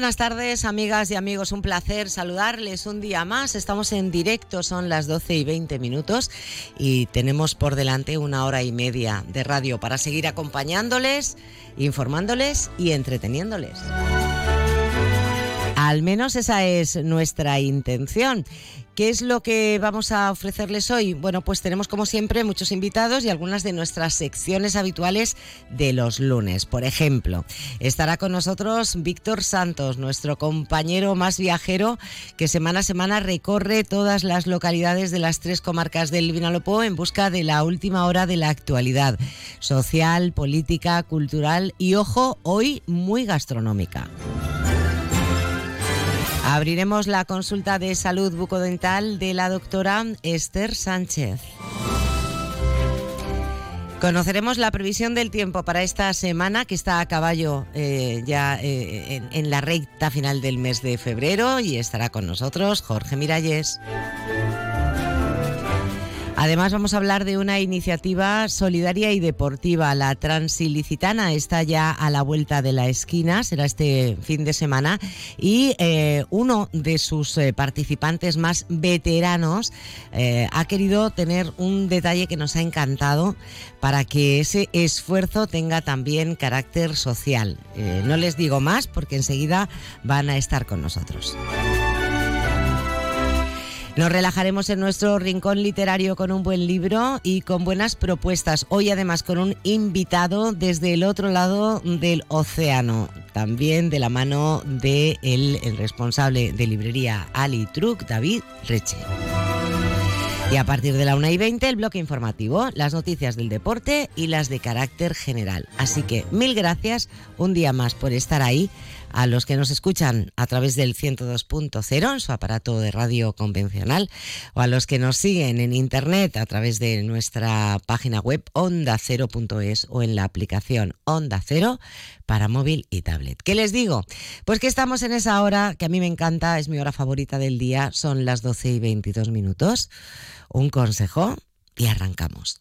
Buenas tardes, amigas y amigos. Un placer saludarles un día más. Estamos en directo, son las 12 y 20 minutos y tenemos por delante una hora y media de radio para seguir acompañándoles, informándoles y entreteniéndoles. Al menos esa es nuestra intención. ¿Qué es lo que vamos a ofrecerles hoy? Bueno, pues tenemos como siempre muchos invitados y algunas de nuestras secciones habituales de los lunes. Por ejemplo, estará con nosotros Víctor Santos, nuestro compañero más viajero que semana a semana recorre todas las localidades de las tres comarcas del Vinalopó en busca de la última hora de la actualidad social, política, cultural y, ojo, hoy muy gastronómica. Abriremos la consulta de salud bucodental de la doctora Esther Sánchez. Conoceremos la previsión del tiempo para esta semana que está a caballo eh, ya eh, en, en la recta final del mes de febrero y estará con nosotros Jorge Miralles. Además vamos a hablar de una iniciativa solidaria y deportiva. La Transilicitana está ya a la vuelta de la esquina, será este fin de semana, y eh, uno de sus eh, participantes más veteranos eh, ha querido tener un detalle que nos ha encantado para que ese esfuerzo tenga también carácter social. no les digo más porque enseguida van a estar con nosotros. Nos relajaremos en nuestro rincón literario con un buen libro y con buenas propuestas. Hoy además con un invitado desde el otro lado del océano, también de la mano de el responsable de librería Ali Truc, David Reche. Y a partir de la 1 y 20 el bloque informativo, las noticias del deporte y las de carácter general. Así que mil gracias un día más por estar ahí a los que nos escuchan a través del 102.0 en su aparato de radio convencional o a los que nos siguen en internet a través de nuestra página web onda0.es o en la aplicación Onda Cero para móvil y tablet. ¿Qué les digo? Pues que estamos en esa hora que a mí me encanta, es mi hora favorita del día, son las 12 y 22 minutos. Un consejo y arrancamos.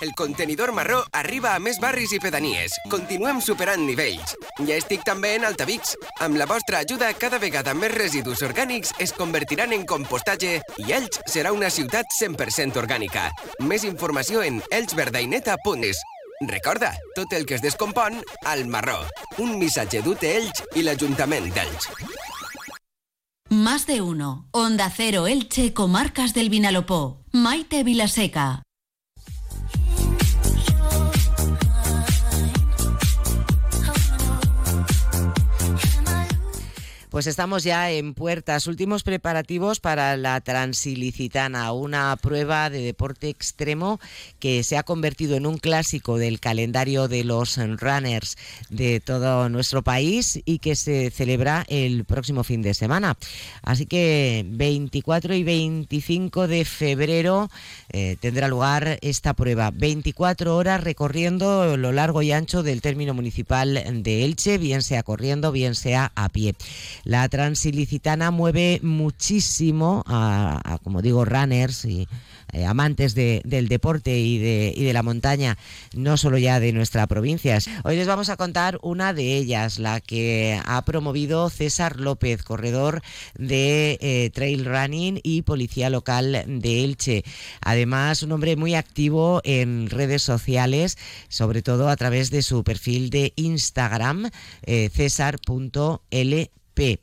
El contenidor marró arriba a més barris i pedanies. Continuem superant nivells. Ja estic també en Altavix. Amb la vostra ajuda, cada vegada més residus orgànics es convertiran en compostatge i Elx serà una ciutat 100% orgànica. Més informació en elxverdaineta.es. Recorda, tot el que es descompon, al marró. Un missatge d'UT Elx i l'Ajuntament d'Elx. Más de uno. Onda Cero Elche, Comarcas del Vinalopó. Maite Vilaseca. Pues estamos ya en puertas, últimos preparativos para la Transilicitana, una prueba de deporte extremo que se ha convertido en un clásico del calendario de los runners de todo nuestro país y que se celebra el próximo fin de semana. Así que 24 y 25 de febrero eh, tendrá lugar esta prueba. 24 horas recorriendo lo largo y ancho del término municipal de Elche, bien sea corriendo, bien sea a pie. La transilicitana mueve muchísimo a, como digo, runners y eh, amantes del deporte y de, la montaña, no solo ya de nuestra provincia. Hoy les vamos a contar una de ellas, la que ha promovido César López, corredor de eh, trail running y policía local de Elche. Además, un hombre muy activo en redes sociales, sobre todo a través de su perfil de Instagram, eh, césar.l P.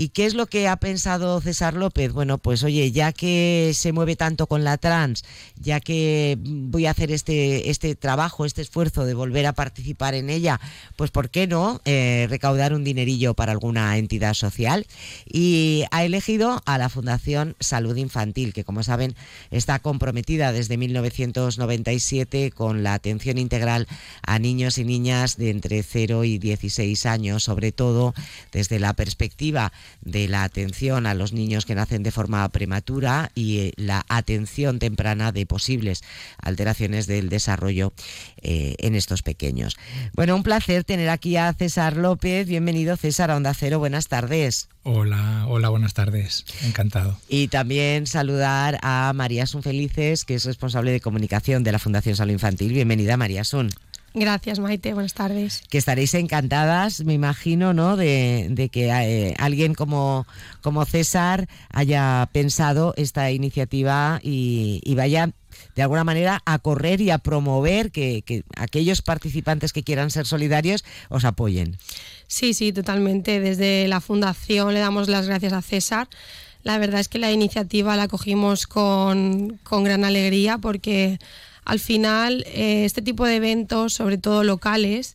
¿Y qué es lo que ha pensado César López? Bueno, pues oye, ya que se mueve tanto con la trans, ya que voy a hacer este, este trabajo, este esfuerzo de volver a participar en ella, pues ¿por qué no eh, recaudar un dinerillo para alguna entidad social? Y ha elegido a la Fundación Salud Infantil, que como saben está comprometida desde 1997 con la atención integral a niños y niñas de entre 0 y 16 años, sobre todo desde la perspectiva de la atención a los niños que nacen de forma prematura y eh, la atención temprana de posibles alteraciones del desarrollo eh, en estos pequeños. Bueno, un placer tener aquí a César López. Bienvenido, César, a Onda Cero. Buenas tardes. Hola, hola, buenas tardes. Encantado. Y también saludar a María Sun Felices, que es responsable de comunicación de la Fundación Salud Infantil. Bienvenida, María Sun. Gracias, Maite. Buenas tardes. Que estaréis encantadas, me imagino, ¿no? De, que eh, alguien como, como César haya pensado esta iniciativa y, vaya de alguna manera a correr y a promover que, que, aquellos participantes que quieran ser solidarios os apoyen. Sí, sí, totalmente. Desde la Fundación le damos las gracias a César. La verdad es que la iniciativa la cogimos con, con gran alegría porque al final eh, este tipo de eventos, sobre todo locales,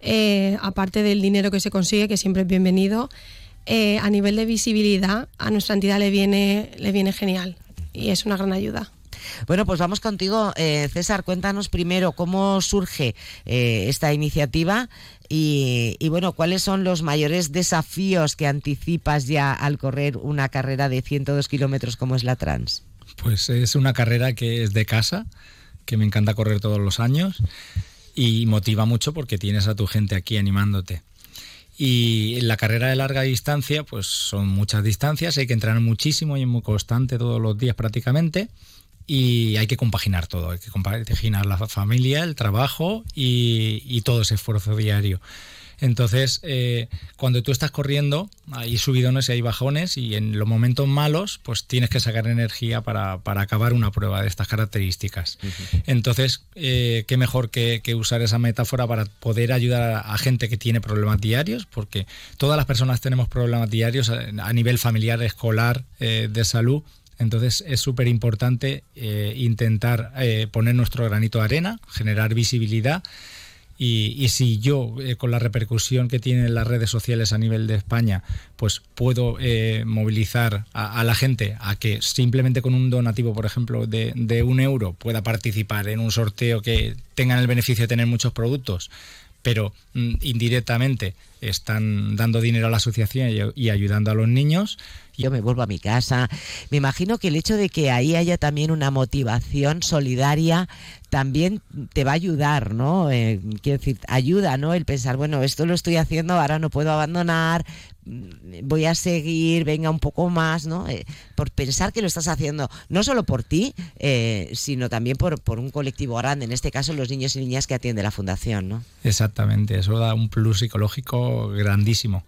eh, aparte del dinero que se consigue, que siempre es bienvenido, eh, a nivel de visibilidad a nuestra entidad le viene, le viene genial y es una gran ayuda. Bueno, pues vamos contigo, César. Cuéntanos primero cómo surge esta iniciativa y, y, bueno, cuáles son los mayores desafíos que anticipas ya al correr una carrera de 102 kilómetros como es la Trans. Pues es una carrera que es de casa que me encanta correr todos los años y motiva mucho porque tienes a tu gente aquí animándote. Y en la carrera de larga distancia, pues son muchas distancias, hay que entrenar muchísimo y es muy constante todos los días prácticamente. Y hay que compaginar todo, hay que compaginar la familia, el trabajo y, y todo ese esfuerzo diario. Entonces, eh, cuando tú estás corriendo, hay subidones y hay bajones y en los momentos malos, pues tienes que sacar energía para, acabar una prueba de estas características. Entonces, eh, qué mejor que, usar esa metáfora para poder ayudar a, gente que tiene problemas diarios, porque todas las personas tenemos problemas diarios a, nivel familiar, escolar, eh, de salud. Entonces es súper importante intentar poner nuestro granito de arena, generar visibilidad y, si yo, eh, con la repercusión que tienen las redes sociales a nivel de España, pues puedo eh, movilizar a, la gente a que simplemente con un donativo, por ejemplo, de, un euro pueda participar en un sorteo que tengan el beneficio de tener muchos productos, pero mm, indirectamente están dando dinero a la asociación y, ayudando a los niños. Yo me vuelvo a mi casa. Me imagino que el hecho de que ahí haya también una motivación solidaria también te va a ayudar, ¿no? Eh, quiero decir, ayuda, ¿no? El pensar, bueno, esto lo estoy haciendo, ahora no puedo abandonar, mm, voy a seguir, venga un poco más, ¿no? Eh, por pensar que lo estás haciendo, no solo por ti, eh, sino también por, por un colectivo grande, en este caso los niños y niñas que atiende la fundación, ¿no? Exactamente, eso da un plus psicológico grandísimo.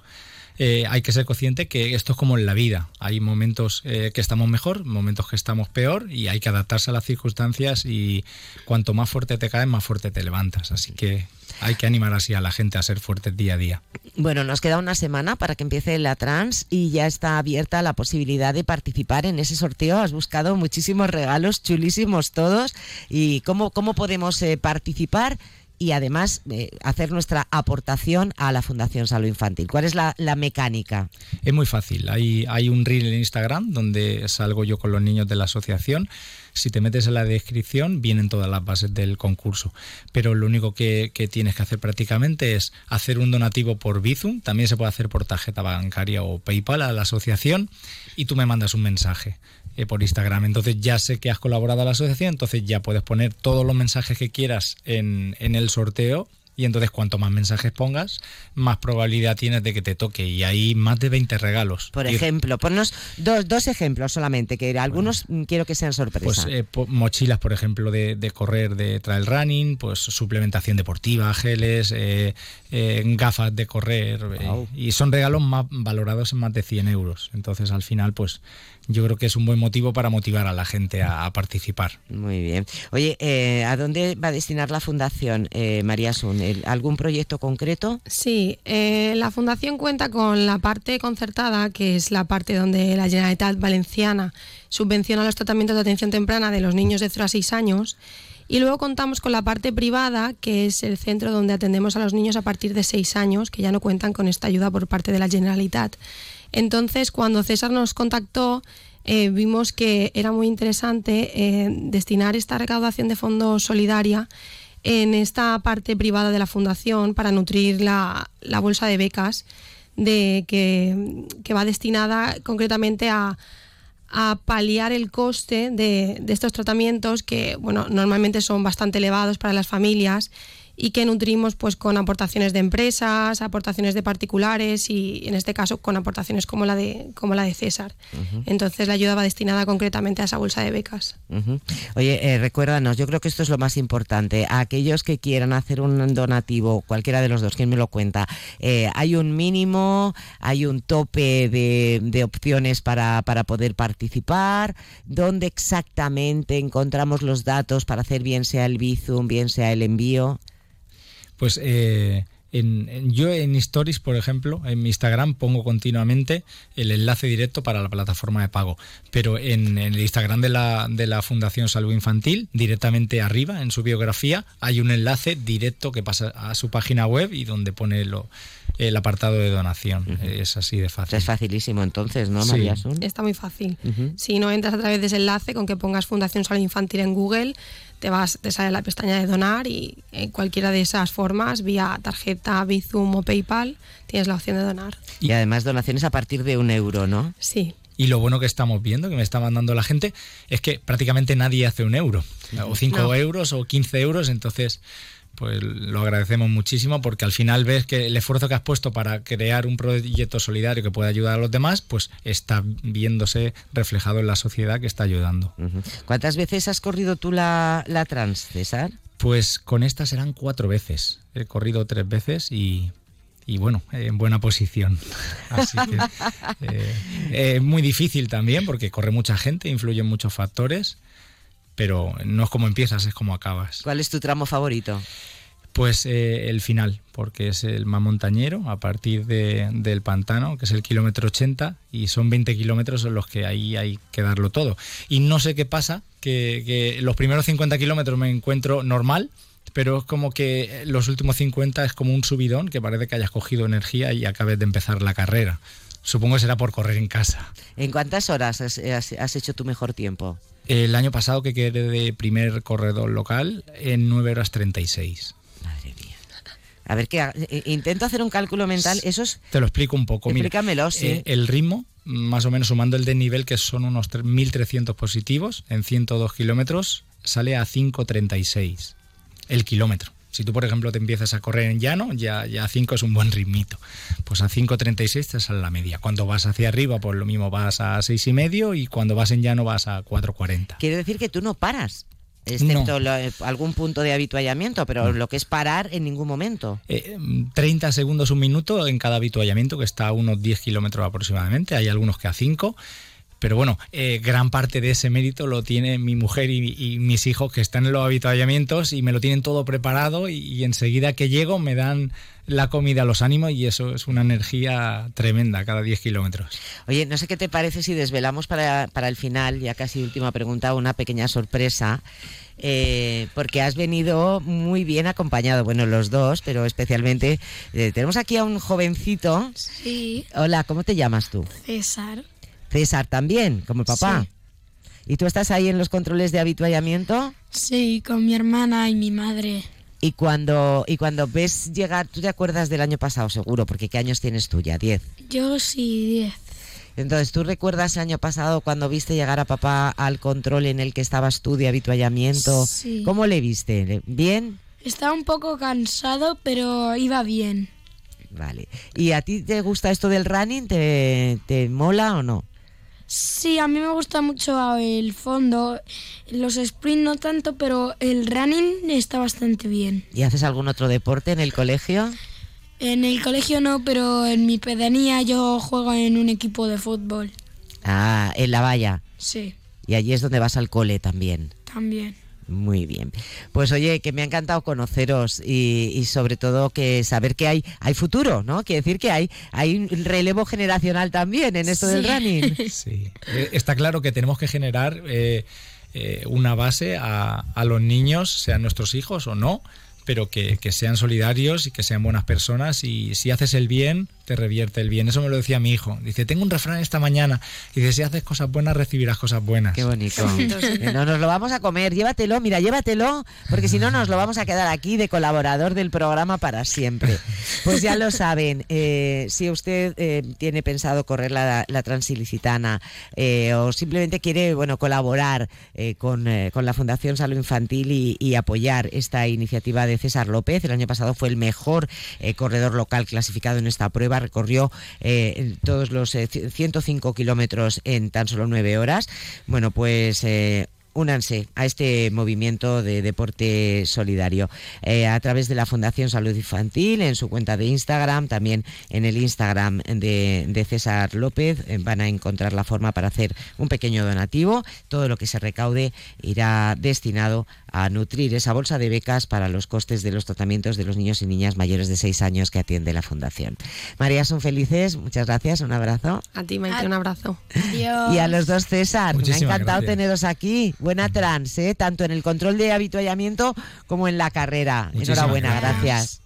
Eh, hay que ser consciente que esto es como en la vida. Hay momentos eh, que estamos mejor, momentos que estamos peor y hay que adaptarse a las circunstancias y cuanto más fuerte te caes, más fuerte te levantas. Así que hay que animar así a la gente a ser fuertes día a día. Bueno, nos queda una semana para que empiece la trans y ya está abierta la posibilidad de participar en ese sorteo. Has buscado muchísimos regalos, chulísimos todos. ¿Y cómo, cómo podemos eh, participar? Y además eh, hacer nuestra aportación a la Fundación Salud Infantil. ¿Cuál es la, mecánica? Es muy fácil. Hay, un reel en Instagram donde salgo yo con los niños de la asociación. Si te metes en la descripción, vienen todas las bases del concurso. Pero lo único que, que, tienes que hacer prácticamente es hacer un donativo por Bizum. También se puede hacer por tarjeta bancaria o PayPal a la asociación. Y tú me mandas un mensaje. Eh, por Instagram. Entonces ya sé que has colaborado a la asociación, entonces ya puedes poner todos los mensajes que quieras en, en el sorteo y entonces cuanto más mensajes pongas, más probabilidad tienes de que te toque. Y hay más de 20 regalos. Por ejemplo, ponnos dos, dos ejemplos solamente, que algunos quiero que sean sorpresas. Pues eh, mochilas, por ejemplo, de, correr, de trail running, pues suplementación deportiva, geles, eh, eh, gafas de correr. y son regalos más valorados en más de 100 euros. Entonces al final, pues yo creo que es un buen motivo para motivar a la gente a, participar. Muy bien. Oye, ¿a dónde va a destinar la Fundación María Sun? ¿Algún proyecto concreto? Sí, eh, la Fundación cuenta con la parte concertada, que es la parte donde la Generalitat Valenciana subvenciona los tratamientos de atención temprana de los niños de 0 a 6 años. Y luego contamos con la parte privada, que es el centro donde atendemos a los niños a partir de 6 años, que ya no cuentan con esta ayuda por parte de la Generalitat. Entonces, cuando César nos contactó, eh, vimos que era muy interesante eh, destinar esta recaudación de fondos solidaria en esta parte privada de la fundación para nutrir la, bolsa de becas de, que, va destinada concretamente a, paliar el coste de, estos tratamientos que bueno, normalmente son bastante elevados para las familias y que nutrimos pues con aportaciones de empresas, aportaciones de particulares y en este caso con aportaciones como la de como la de César. Entonces la ayuda va destinada concretamente a esa bolsa de becas. Oye, eh, recuérdanos, yo creo que esto es lo más importante. A aquellos que quieran hacer un donativo, cualquiera de los dos, ¿quién me lo cuenta? Eh, ¿Hay un mínimo, hay un tope de, de opciones para, para poder participar? ¿Dónde exactamente encontramos los datos para hacer bien sea el Bizum, bien sea el envío? Pues eh, en, yo en Stories, por ejemplo, en mi Instagram pongo continuamente el enlace directo para la plataforma de pago. Pero en, el Instagram de la, de la Fundación Salud Infantil, directamente arriba, en su biografía, hay un enlace directo que pasa a su página web y donde pone lo, el apartado de donación. Es así de fácil. Es facilísimo entonces, ¿no, María Está muy fácil. Si no entras a través de ese enlace, con que pongas Fundación Salud Infantil en Google, te vas, te sale la pestaña de donar y en cualquiera de esas formas, vía tarjeta, Bizum o PayPal, tienes la opción de donar. Y además donaciones a partir de un euro, ¿no? Sí. Y lo bueno que estamos viendo, que me está mandando la gente, es que prácticamente nadie hace un euro, o cinco euros o 15 euros, entonces pues lo agradecemos muchísimo porque al final ves que el esfuerzo que has puesto para crear un proyecto solidario que pueda ayudar a los demás, pues está viéndose reflejado en la sociedad que está ayudando. ¿Cuántas veces has corrido tú la, trans, César? Pues con esta serán cuatro veces. He corrido tres veces y, bueno, en buena posición. Así que eh, es muy difícil también porque corre mucha gente, influyen muchos factores pero no es como empiezas, es como acabas. ¿Cuál es tu tramo favorito? Pues eh, el final, porque es el más montañero, a partir de, del pantano, que es el kilómetro 80, y son 20 kilómetros en los que ahí hay que darlo todo. Y no sé qué pasa, que, que los primeros 50 kilómetros me encuentro normal, pero es como que los últimos 50 es como un subidón, que parece que hayas cogido energía y acabes de empezar la carrera. Supongo que será por correr en casa. ¿En cuántas horas has hecho tu mejor tiempo? El año pasado que quedé de primer corredor local en 9 horas 36. Madre mía. A ver, que eh, intento hacer un cálculo mental. Eso es... Te lo explico un poco. Explícamelo, sí. Eh, el ritmo, más o menos sumando el desnivel, que son unos 1.300 positivos en 102 kilómetros, sale a 5.36 el kilómetro. Si tú, por ejemplo, te empiezas a correr en llano, ya, ya 5 es un buen ritmito. Pues a 5.36 te sale la media. Cuando vas hacia arriba, pues lo mismo vas a 6,5 y medio y cuando vas en llano vas a 4.40. Quiere decir que tú no paras excepto eh, algún punto de habituallamiento, pero lo que es parar en ningún momento. 30 eh, segundos, un minuto en cada habituallamiento, que está a unos 10 kilómetros aproximadamente, hay algunos que a 5. Pero bueno, eh, gran parte de ese mérito lo tiene mi mujer y, mis hijos que están en los habituallamientos y me lo tienen todo preparado y, enseguida que llego me dan la comida, los ánimos y eso es una energía tremenda cada 10 kilómetros. Oye, no sé qué te parece si desvelamos para, el final, ya casi última pregunta, una pequeña sorpresa. Eh, porque has venido muy bien acompañado, bueno, los dos, pero especialmente eh, tenemos aquí a un jovencito. Sí. Hola, ¿cómo te llamas tú? César. César también, como el papá. ¿Y tú estás ahí en los controles de habituallamiento? Sí, con mi hermana y mi madre. Y cuando, y cuando ves llegar, tú te acuerdas del año pasado seguro, porque ¿qué años tienes tú ya? ¿Diez? Yo sí, diez. Entonces, ¿tú recuerdas el año pasado cuando viste llegar a papá al control en el que estabas tú de habituallamiento? Sí. ¿Cómo le viste? ¿Bien? Estaba un poco cansado, pero iba bien. Vale. ¿Y a ti te gusta esto del running? ¿Te, te mola o no? Sí, a mí me gusta mucho el fondo. Los sprint no tanto, pero el running está bastante bien. ¿Y haces algún otro deporte en el colegio? En el colegio no, pero en mi pedanía yo juego en un equipo de fútbol. Ah, en la valla. Sí. Y allí es donde vas al cole también. También. Muy bien. Pues oye, que me ha encantado conoceros y, sobre todo que saber que hay, hay futuro, ¿no? Quiere decir que hay, hay un relevo generacional también en esto del running. Sí, eh, está claro que tenemos que generar eh, eh, una base a, a, los niños, sean nuestros hijos o no, pero que, que, sean solidarios y que sean buenas personas y si haces el bien, te revierte el bien. Eso me lo decía mi hijo. Dice, tengo un refrán esta mañana. Y dice, si haces cosas buenas, recibirás cosas buenas. Qué bonito. no, nos lo vamos a comer. Llévatelo, mira, llévatelo, porque si no nos lo vamos a quedar aquí de colaborador del programa para siempre. Pues ya lo saben, eh, si usted eh, tiene pensado correr la, Transilicitana eh, o simplemente quiere bueno, colaborar con, la Fundación Salud Infantil y, y, apoyar esta iniciativa de César López, el año pasado fue el mejor corredor local clasificado en esta prueba recorrió eh, todos los 105 eh, kilómetros en tan solo nueve horas. Bueno, pues eh, únanse a este movimiento de deporte solidario eh, a través de la Fundación Salud Infantil, en su cuenta de Instagram, también en el Instagram de, César López. Eh, van a encontrar la forma para hacer un pequeño donativo. Todo lo que se recaude irá destinado a nutrir esa bolsa de becas para los costes de los tratamientos de los niños y niñas mayores de seis años que atiende la Fundación. María, son felices. Muchas gracias. Un abrazo. A ti, Maite, un abrazo. Y a los dos, César. me ha encantado teneros aquí buena trans, ¿eh? tanto en el control de habituallamiento como en la carrera. Enhorabuena, gracias.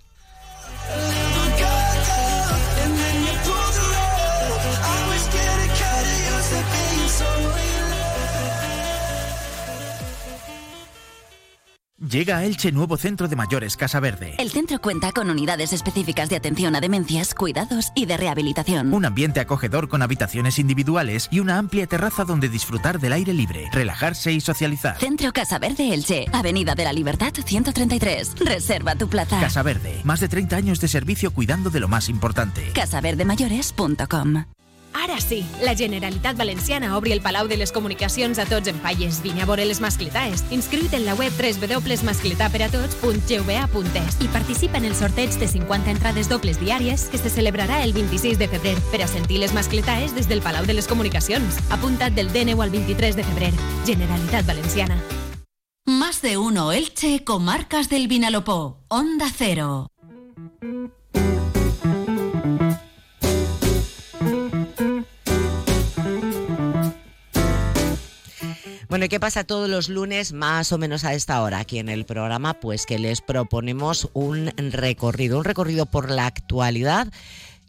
Llega a Elche nuevo centro de mayores Casa Verde. El centro cuenta con unidades específicas de atención a demencias, cuidados y de rehabilitación. Un ambiente acogedor con habitaciones individuales y una amplia terraza donde disfrutar del aire libre, relajarse y socializar. Centro Casa Verde Elche, Avenida de la Libertad 133. Reserva tu plaza. Casa Verde, más de 30 años de servicio cuidando de lo más importante. casaverdemayores.com Ara sí, la Generalitat Valenciana obri el Palau de les Comunicacions a tots en falles. Vine a veure les mascletaes. Inscriu't en la web www.mascletaperatots.gva.es i participa en el sorteig de 50 entrades dobles diàries que se celebrarà el 26 de febrer per a sentir les mascletaes des del Palau de les Comunicacions. Apunta't del D9 al 23 de febrer. Generalitat Valenciana. Más de uno Elche, Comarcas del Vinalopó. Onda Cero. Bueno, ¿y qué pasa todos los lunes más o menos a esta hora aquí en el programa? Pues que les proponemos un recorrido, un recorrido por la actualidad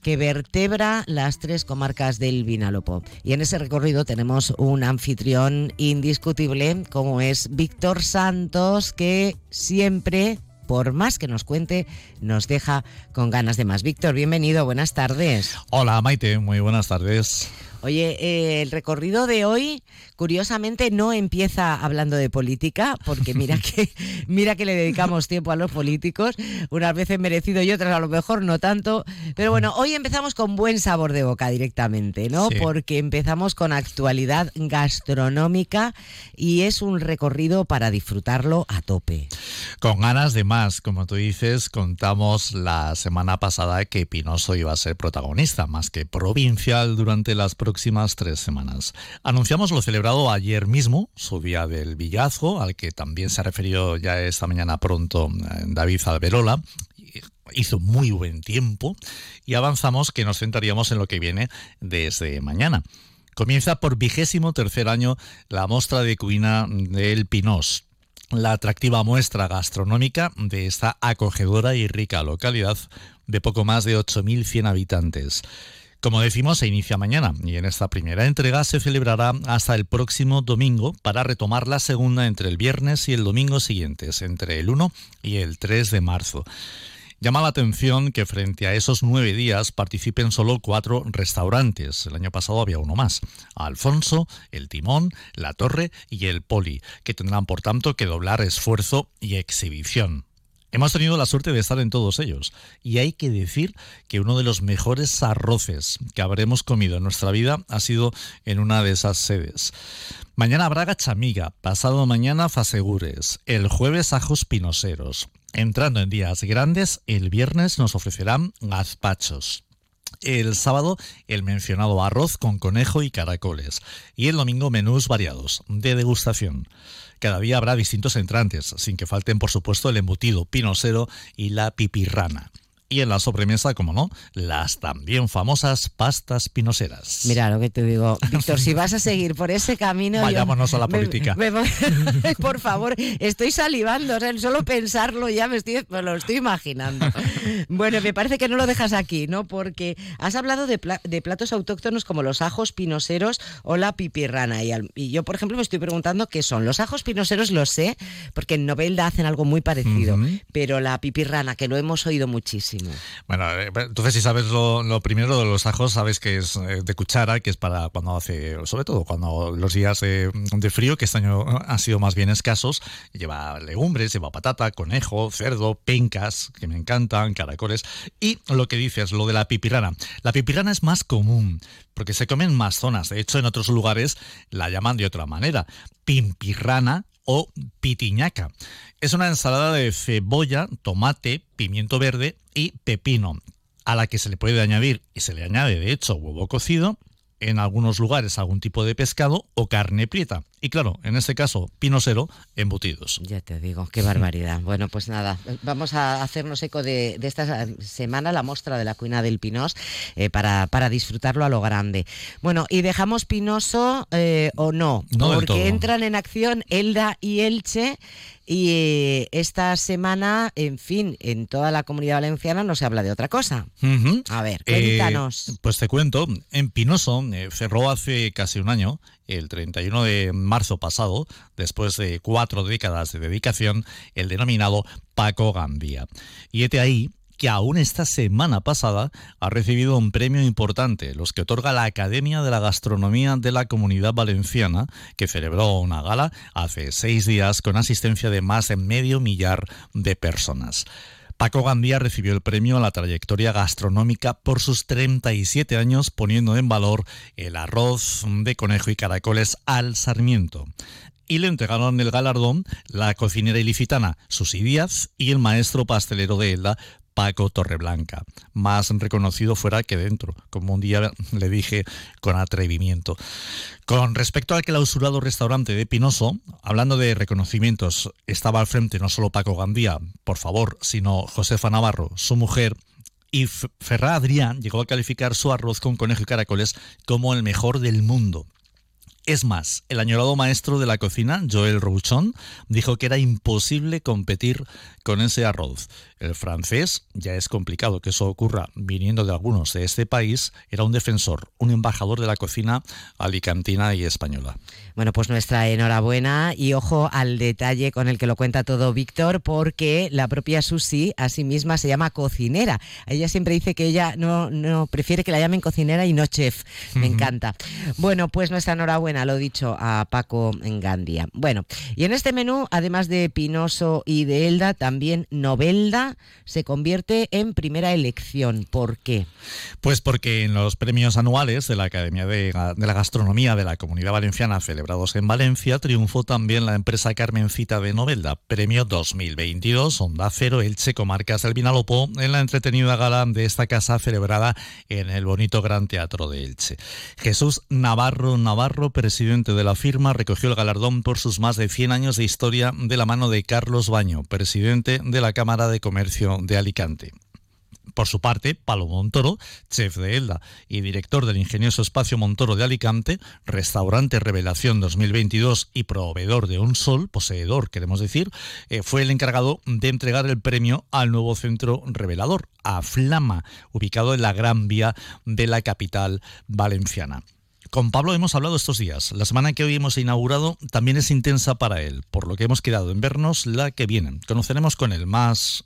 que vertebra las tres comarcas del Vinalopó. Y en ese recorrido tenemos un anfitrión indiscutible como es Víctor Santos, que siempre, por más que nos cuente, nos deja con ganas de más. Víctor, bienvenido, buenas tardes. Hola Maite, muy buenas tardes. Oye, eh, el recorrido de hoy, curiosamente, no empieza hablando de política, porque mira que, mira que le dedicamos tiempo a los políticos, unas veces merecido y otras a lo mejor no tanto. Pero bueno, hoy empezamos con buen sabor de boca directamente, ¿no? Porque empezamos con actualidad gastronómica y es un recorrido para disfrutarlo a tope. Con ganas de más, como tú dices, contamos la semana pasada que Pinoso iba a ser protagonista, más que provincial durante las próximas tres semanas. Anunciamos lo celebrado ayer mismo, su día del villazgo, al que también se ha referido ya esta mañana pronto eh, David Alberola, hizo muy buen tiempo y avanzamos que nos centraríamos en lo que viene desde mañana. Comienza por vigésimo tercer año la muestra de cuina del Pinós, la atractiva muestra gastronómica de esta acogedora y rica localidad de poco más de 8.100 habitantes. Como decimos, se inicia mañana y en esta primera entrega se celebrará hasta el próximo domingo para retomar la segunda entre el viernes y el domingo siguientes, entre el 1 y el 3 de marzo. Llama la atención que frente a esos nueve días participen solo cuatro restaurantes. El año pasado había uno más. Alfonso, El Timón, La Torre y El Poli, que tendrán por tanto que doblar esfuerzo y exhibición. Hemos tenido la suerte de estar en todos ellos y hay que decir que uno de los mejores arroces que habremos comido en nuestra vida ha sido en una de esas sedes. Mañana habrá gachamiga, pasado mañana fasegures, el jueves ajos pinoseros. Entrando en días grandes, el viernes nos ofrecerán gazpachos. El sábado el mencionado arroz con conejo y caracoles y el domingo menús variados de degustación. Cada día habrá distintos entrantes, sin que falten por supuesto el embutido pinosero y la pipirrana. Y en la sobremesa, como no, las también famosas pastas pinoseras. Mira lo que te digo, Víctor, si vas a seguir por ese camino... Vayámonos a la política. por favor, estoy salivando, o sea, solo pensarlo ya me, estoy, lo estoy imaginando. Bueno, me parece que no lo dejas aquí, ¿no? Porque has hablado de, platos autóctonos como los ajos pinoseros o la pipirrana. Y, y, yo, por ejemplo, me estoy preguntando qué son. Los ajos pinoseros lo sé, porque en Novelda hacen algo muy parecido, pero la pipirrana, que lo hemos oído muchísimo. Bueno, eh, entonces si sabes lo, primero de los ajos, sabes que es eh, de cuchara, que es para cuando hace, sobre todo cuando los días de, frío, que este año han sido más bien escasos, lleva legumbres, lleva patata, conejo, cerdo, pencas, que me encantan, caracoles, y lo que dices, lo de la pipirana. La pipirana es más común, porque se come en más zonas. De hecho, en otros lugares la llaman de otra manera, pimpirrana o pitiñaca. Es una ensalada de cebolla, tomate, pimiento verde y pepino, a la que se le puede añadir, y se le añade de hecho huevo cocido, en algunos lugares algún tipo de pescado o carne prieta. Y claro, en este caso, pinosero, embutidos. Ya te digo, qué barbaridad. Bueno, pues nada, vamos a hacernos eco de, esta semana, la muestra de la cuina del Pinos, eh, para, para, disfrutarlo a lo grande. Bueno, y dejamos Pinoso eh, o no, no porque entran en acción Elda y Elche y eh, esta semana, en fin, en toda la comunidad valenciana no se habla de otra cosa. A ver, cuéntanos. pues te cuento, en Pinoso cerró hace casi un año el 31 de marzo pasado, después de cuatro décadas de dedicación, el denominado Paco Gandía. Y este ahí que aún esta semana pasada ha recibido un premio importante, los que otorga la Academia de la Gastronomía de la Comunidad Valenciana, que celebró una gala hace seis días con asistencia de más de medio millar de personas. Paco Gandía recibió el premio a la trayectoria gastronómica por sus 37 años poniendo en valor el arroz de conejo y caracoles al sarmiento. Y le entregaron el galardón la cocinera ilicitana Susi Díaz y el maestro pastelero de Elda, Paco Torreblanca, más reconocido fuera que dentro, como un día le dije con atrevimiento. Con respecto al clausurado restaurante de Pinoso, hablando de reconocimientos, estaba al frente no solo Paco Gandía, por favor, sino Josefa Navarro, su mujer, y Ferra Adrián llegó a calificar su arroz con conejo y caracoles como el mejor del mundo. Es más, el añorado maestro de la cocina, Joel Rouchon, dijo que era imposible competir con ese arroz. El francés, ya es complicado que eso ocurra viniendo de algunos de este país, era un defensor, un embajador de la cocina alicantina y española. Bueno, pues nuestra enhorabuena y ojo al detalle con el que lo cuenta todo Víctor, porque la propia Susi a sí misma se llama cocinera. Ella siempre dice que ella no, no prefiere que la llamen cocinera y no chef. Me encanta. Bueno, pues nuestra enhorabuena, lo dicho a Paco en Gandia. Bueno, y en este menú, además de Pinoso y de Elda, también Novelda se convierte en primera elección. ¿Por qué? Pues porque en los premios anuales de la Academia de, la Gastronomía de la Comunidad Valenciana celebrados en Valencia, triunfó también la empresa Carmencita de Novelda, premio 2022, Onda Cero, Elche, Comarcas del Vinalopó, en la entretenida gala de esta casa celebrada en el bonito Gran Teatro de Elche. Jesús Navarro Navarro, presidente de la firma, recogió el galardón por sus más de 100 años de historia de la mano de Carlos Baño, presidente de la Cámara de Comercio de Alicante. Por su parte, Palo Montoro, chef de Elda y director del ingenioso espacio Montoro de Alicante, restaurante Revelación 2022 y proveedor de Un Sol, poseedor, queremos decir, eh, fue el encargado de entregar el premio al nuevo centro revelador, a Flama, ubicado en la Gran Vía de la capital valenciana. Con Pablo hemos hablado estos días. La semana que hoy hemos inaugurado también es intensa para él, por lo que hemos quedado en vernos la que viene. Conoceremos con él más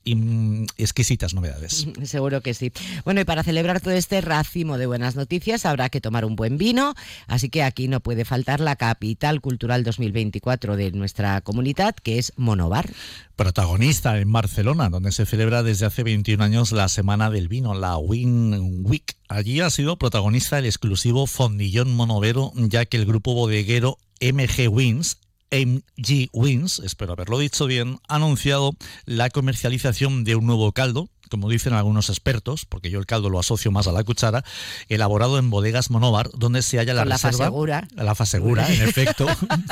exquisitas novedades. Seguro que sí. Bueno, y para celebrar todo este racimo de buenas noticias habrá que tomar un buen vino, así que aquí no puede faltar la capital cultural 2024 de nuestra comunidad, que es Monobar protagonista en Barcelona, donde se celebra desde hace 21 años la Semana del Vino, la Win Week. Allí ha sido protagonista el exclusivo Fondillón Monovero, ya que el grupo bodeguero MG Wins MG Wins, espero haberlo dicho bien, ha anunciado la comercialización de un nuevo caldo como dicen algunos expertos, porque yo el caldo lo asocio más a la cuchara, elaborado en bodegas monóvar, donde se halla la la reserva. fasegura. La fasegura, en efecto.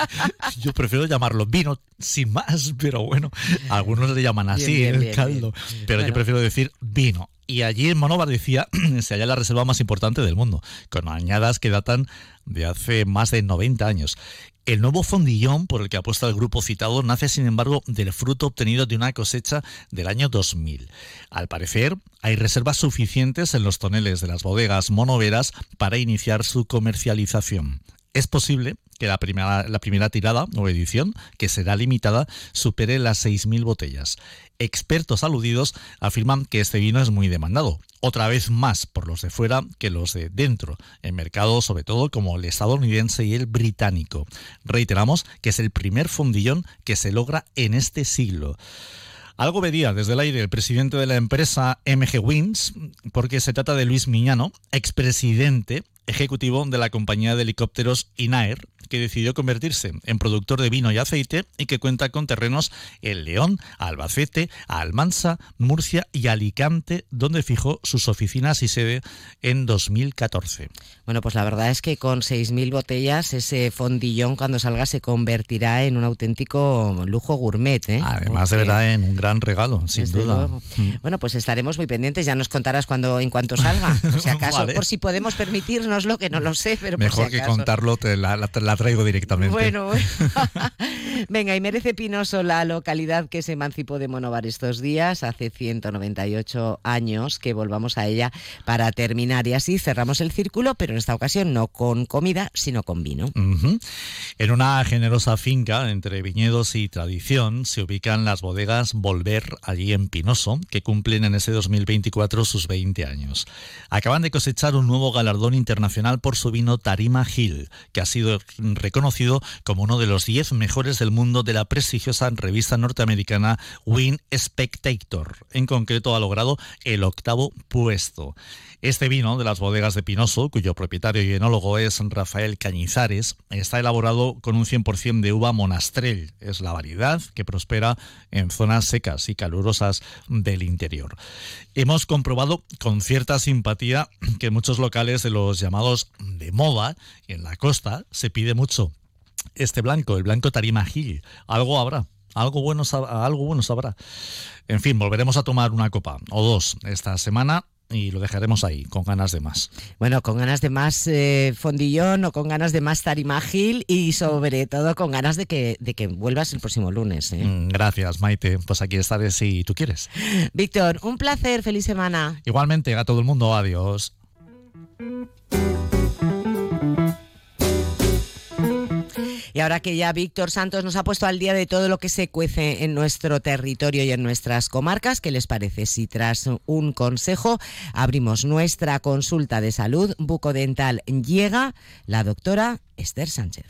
yo prefiero llamarlo vino sin más, pero bueno, algunos le llaman así bien, el bien, caldo. Pero Bueno. yo prefiero decir vino. Y allí en Monóvar decía, se halla la reserva más importante del mundo, con añadas que datan de hace más de 90 años. El nuevo fondillón por el que apuesta el grupo citado nace, sin embargo, del fruto obtenido de una cosecha del año 2000. Al parecer, hay reservas suficientes en los toneles de las bodegas monoveras para iniciar su comercialización. Es posible que la primera, tirada o edición, que será limitada, supere las 6.000 botellas. Expertos aludidos afirman que este vino es muy demandado, otra vez más por los de fuera que los de dentro, en mercados sobre todo como el estadounidense y el británico. Reiteramos que es el primer fondillón que se logra en este siglo. Algo vería desde el aire el presidente de la empresa MG Wins, porque se trata de Luis Miñano, expresidente ejecutivo de la compañía de helicópteros Inaer, que decidió convertirse en productor de vino y aceite y que cuenta con terrenos en León, Albacete, Almansa, Murcia y Alicante, donde fijó sus oficinas y sede en 2014. Bueno, pues la verdad es que con 6.000 botellas ese fondillón cuando salga se convertirá en un auténtico lujo gourmet. ¿eh? Además, de verdad, en un gran regalo, sin duda. luego. Mm. Bueno, pues estaremos muy pendientes, ya nos contarás cuando en cuanto salga. Si acaso, Vale. por si podemos permitirnoslo, que no lo sé, pero por Mejor que contarlo, te la, la- te la traigo directamente. Bueno, bueno. venga, y merece Pinoso la localidad que se emancipó de Monóvar estos días, hace 198 años, que volvamos a ella para terminar. Y así cerramos el círculo, pero en esta ocasión no con comida, sino con vino. En una generosa finca entre viñedos y tradición se ubican las bodegas Volver allí en Pinoso, que cumplen en ese 2024 sus 20 años. Acaban de cosechar un nuevo galardón internacional por su vino Tarima Hill, que ha sido reconocido como uno de los 10 mejores del mundo de la prestigiosa revista norteamericana Win Spectator. En concreto ha logrado el octavo puesto. Este vino de las bodegas de Pinoso, cuyo propietario y enólogo es Rafael Cañizares, está elaborado con un 100% de uva monastrell. Es la variedad que prospera en zonas secas y calurosas del interior. Hemos comprobado con cierta simpatía que muchos locales de los llamados de moda en la costa se pide mucho este blanco, el blanco Tarima Gil. Algo habrá. Algo bueno, algo bueno sabrá. En fin, volveremos a tomar una copa o dos esta semana y lo dejaremos ahí, con ganas de más. Bueno, con ganas de más eh, fondillón o con ganas de más tarimagil y sobre todo con ganas de que, de que vuelvas el próximo lunes. ¿eh? Mm, Gracias, Maite. Pues aquí estaré si tú quieres. Víctor, un placer, feliz semana. Igualmente, a todo el mundo, adiós. Y ahora que ya Víctor Santos nos ha puesto al día de todo lo que se cuece en nuestro territorio y en nuestras comarcas, ¿qué les parece si tras un consejo abrimos nuestra consulta de salud bucodental? Llega la doctora Esther Sánchez.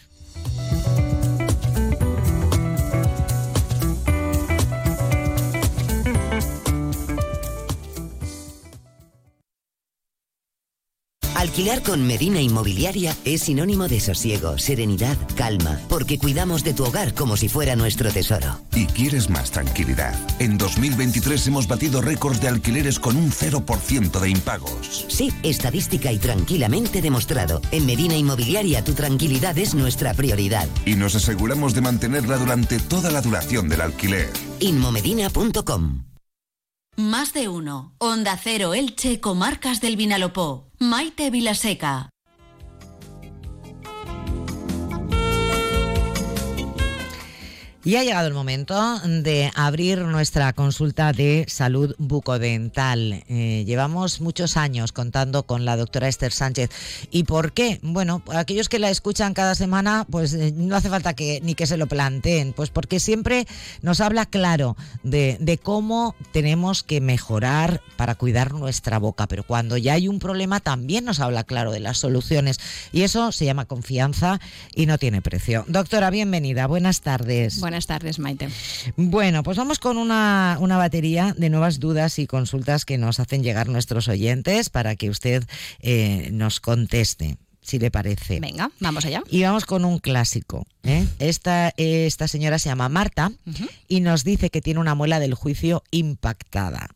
Alquilar con Medina Inmobiliaria es sinónimo de sosiego, serenidad, calma, porque cuidamos de tu hogar como si fuera nuestro tesoro. Y quieres más tranquilidad. En 2023 hemos batido récords de alquileres con un 0% de impagos. Sí, estadística y tranquilamente demostrado. En Medina Inmobiliaria tu tranquilidad es nuestra prioridad. Y nos aseguramos de mantenerla durante toda la duración del alquiler. Inmomedina.com Más de uno. Onda Cero Elche, Comarcas del Vinalopó. Maite Vilaseca. Y ha llegado el momento de abrir nuestra consulta de salud bucodental. Eh, llevamos muchos años contando con la doctora Esther Sánchez. ¿Y por qué? Bueno, aquellos que la escuchan cada semana, pues eh, no hace falta que ni que se lo planteen, pues porque siempre nos habla claro de, de cómo tenemos que mejorar para cuidar nuestra boca. Pero cuando ya hay un problema, también nos habla claro de las soluciones. Y eso se llama confianza y no tiene precio. Doctora, bienvenida. Buenas tardes. Buenas tardes, Maite. Bueno, pues vamos con una, una batería de nuevas dudas y consultas que nos hacen llegar nuestros oyentes para que usted eh, nos conteste, si le parece. Venga, vamos allá. Y vamos con un clásico. ¿eh? Esta, esta señora se llama Marta y nos dice que tiene una muela del juicio impactada.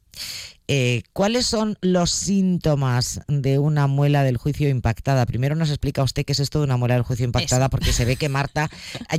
Eh, ¿Cuáles son los síntomas de una muela del juicio impactada? Primero nos explica usted qué es esto de una muela del juicio impactada, porque se ve que Marta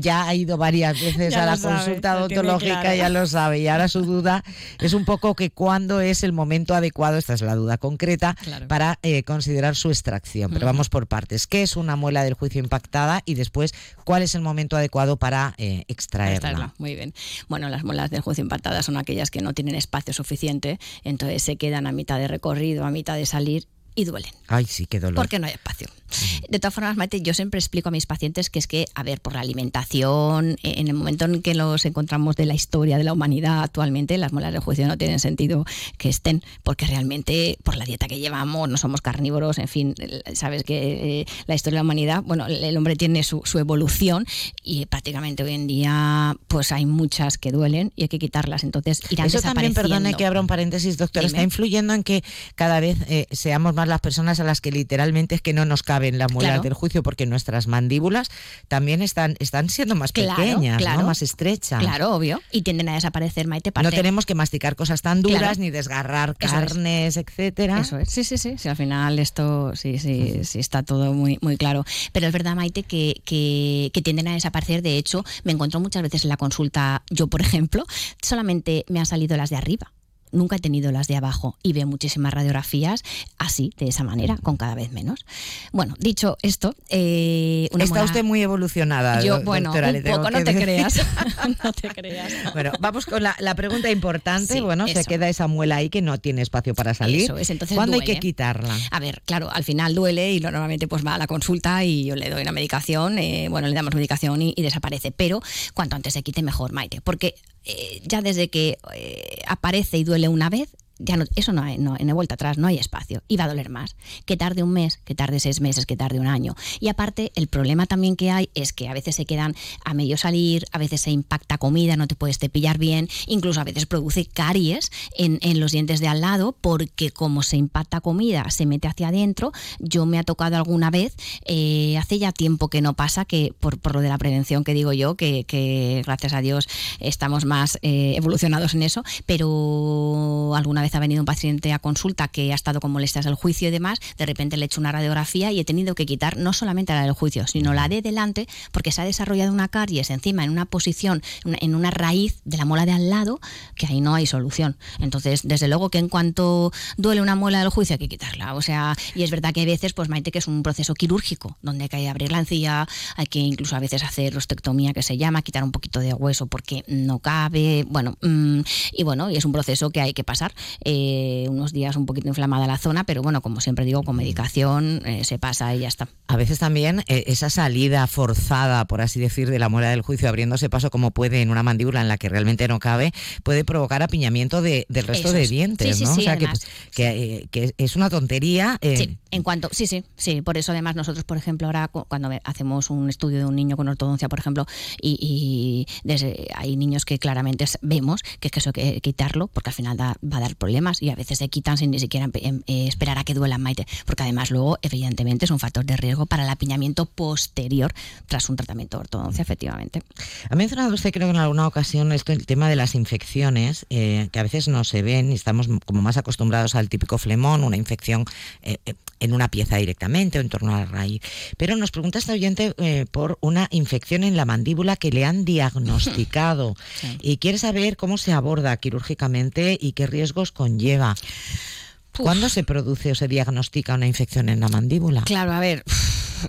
ya ha ido varias veces a la consulta odontológica, ya lo sabe, y ahora su duda es un poco que cuándo es el momento adecuado, esta es la duda concreta, para eh, considerar su extracción. Pero vamos por partes. ¿Qué es una muela del juicio impactada? Y después, ¿cuál es el momento adecuado para eh, extraerla? Muy bien. Bueno, las muelas del juicio impactadas son aquellas que no tienen espacio suficiente, entonces se quedan a mitad de recorrido, a mitad de salir y duelen. Ay, sí, qué dolor. Porque no hay espacio. De todas formas, Maite, yo siempre explico a mis pacientes que es que, a ver, por la alimentación, eh, en el momento en que los encontramos de la historia de la humanidad actualmente, las muelas de juicio no tienen sentido que estén, porque realmente por la dieta que llevamos, no somos carnívoros, en fin, sabes que eh, la historia de la humanidad, bueno, el hombre tiene su, evolución y prácticamente hoy en día pues hay muchas que duelen y hay que quitarlas, entonces irán Eso también, perdone que abra un paréntesis, doctora, está influyendo en que cada vez eh, seamos más las personas a las que literalmente es que no nos caben las muelas del juicio porque nuestras mandíbulas también están, están siendo más pequeñas, más estrechas. Claro, obvio. Y tienden a desaparecer, Maite. No tenemos que masticar cosas tan duras ni desgarrar carnes, etcétera. Eso es. Sí, sí, sí, sí. Al final esto sí, sí, sí está todo muy, muy claro. Pero es verdad, Maite, que, que, que tienden a desaparecer. De hecho, me encontró muchas veces en la consulta, yo por ejemplo, solamente me han salido las de arriba nunca he tenido las de abajo y veo muchísimas radiografías así, de esa manera, con cada vez menos. Bueno, dicho esto, eh, está usted muy evolucionada. Yo, bueno, un poco, no te creas. no te creas. Bueno, vamos con la, pregunta importante. bueno, se queda esa muela ahí que no tiene espacio para salir. Eso es, entonces ¿Cuándo hay que quitarla? A ver, claro, al final duele y normalmente pues va a la consulta y yo le doy una medicación, eh, bueno, le damos medicación y, y desaparece. Pero cuanto antes se quite, mejor, Maite, porque eh, ya desde que eh, aparece y duele una vez, ya no, eso no hay, no, en vuelta atrás, no hay espacio y va a doler más. Que tarde un mes, que tarde seis meses, que tarde un año. Y aparte, el problema también que hay es que a veces se quedan a medio salir, a veces se impacta comida, no te puedes cepillar bien, incluso a veces produce caries en, los dientes de al lado, porque como se impacta comida, se mete hacia adentro. Yo me ha tocado alguna vez, eh, hace ya tiempo que no pasa, que por, lo de la prevención que digo yo, que, gracias a Dios estamos más eh, evolucionados en eso, pero alguna vez ha venido un paciente a consulta que ha estado con molestias del juicio y demás, de repente le he hecho una radiografía y he tenido que quitar no solamente la del juicio, sino la de delante, porque se ha desarrollado una caries encima, en una posición, en una raíz de la muela de al lado, que ahí no hay solución. Entonces, desde luego que en cuanto duele una muela del juicio hay que quitarla. O sea, y es verdad que hay veces, pues Maite, que es un proceso quirúrgico, donde hay que abrir la encía, hay que incluso a veces hacer ostectomía, que se llama, quitar un poquito de hueso porque no cabe, bueno, mm, y bueno, y es un proceso que hay que pasar. Eh, unos días un poquito inflamada la zona, pero bueno, como siempre digo, con medicación eh, se pasa y ya está. A veces también eh, esa salida forzada, por así decir, de la muela del juicio, abriéndose paso como puede en una mandíbula en la que realmente no cabe, puede provocar apiñamiento del resto de dientes, ¿no? o sea, que, que, es una tontería. sí, en cuanto, sí, sí, sí, por eso además nosotros, por ejemplo, ahora cuando hacemos un estudio de un niño con ortodoncia, por ejemplo, y, desde, hay niños que claramente vemos que es que eso hay que quitarlo, porque al final va a dar problemas y a veces se quitan sin ni siquiera em, eh, esperar a que duelan, Maite, porque además luego, evidentemente, es un factor de riesgo para el apiñamiento posterior tras un tratamiento de ortodoncia, efectivamente. Ha mencionado usted, creo que en alguna ocasión, esto el tema de las infecciones, eh, que a veces no se ven y estamos como más acostumbrados al típico flemón, una infección eh, en una pieza directamente o en torno a la raíz. Pero nos pregunta este oyente por una infección en la mandíbula que le han diagnosticado y quiere saber cómo se aborda quirúrgicamente y qué riesgos conlleva. ¿Cuándo se produce o se diagnostica una infección en la mandíbula? Claro, a ver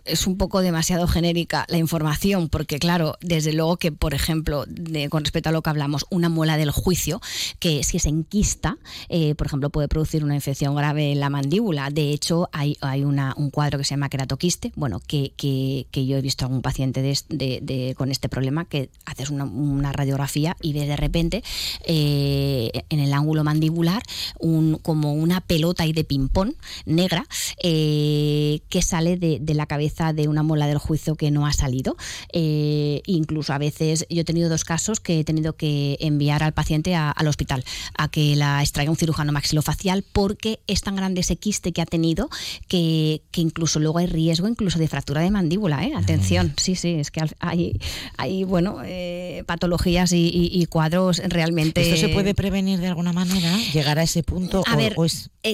es un poco demasiado genérica la información, porque claro, desde luego que, por ejemplo, con respecto a lo que hablamos, una muela del juicio, que si se enquista, eh, por ejemplo, puede producir una infección grave en la mandíbula. De hecho, hay, hay una, un cuadro que se llama queratoquiste, bueno, que, que, que yo he visto a un paciente de, con este problema, que haces una, radiografía y ves de repente eh, en el ángulo mandibular un, como una pelota y de ping-pong negra eh, que sale de la cabeza cabeza de una muela del juicio que no ha salido. Eh, incluso a veces yo he tenido dos casos que he tenido que enviar al paciente al hospital a que la extraiga un cirujano maxilofacial porque es tan grande ese quiste que ha tenido que, que incluso luego hay riesgo incluso de fractura de mandíbula. ¿eh? Atención, sí, sí, es que hay, hay bueno, eh, patologías y, cuadros realmente... ¿Esto se puede prevenir de alguna manera? ¿Llegar a ese punto? A ver,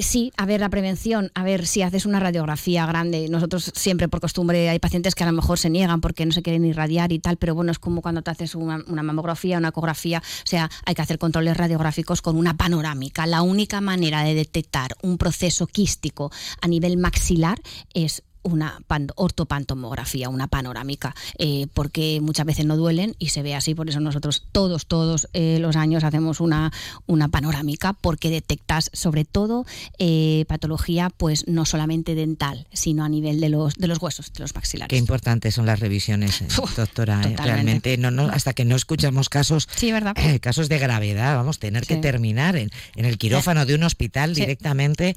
sí, a ver, la prevención, a ver, si haces una radiografía grande, nosotros siempre por costumbre hay pacientes que a lo mejor se niegan porque no se quieren irradiar y tal, pero bueno, es como cuando te haces una, una mamografía, una ecografía, o sea, hay que hacer controles radiográficos con una panorámica. La única manera de detectar un proceso quístico a nivel maxilar es una ortopantomografía, una panorámica, eh, porque muchas veces no duelen y se ve así, por eso nosotros todos, todos eh, los años hacemos una, una panorámica, porque detectas sobre todo eh, patología, pues no solamente dental, sino a nivel de los, de los huesos, de los maxilares. Qué importantes son las revisiones, doctora. realmente, no, no, hasta que no escuchamos casos, sí, ¿verdad? casos de gravedad, vamos, tener que terminar en, en, el quirófano de un hospital directamente,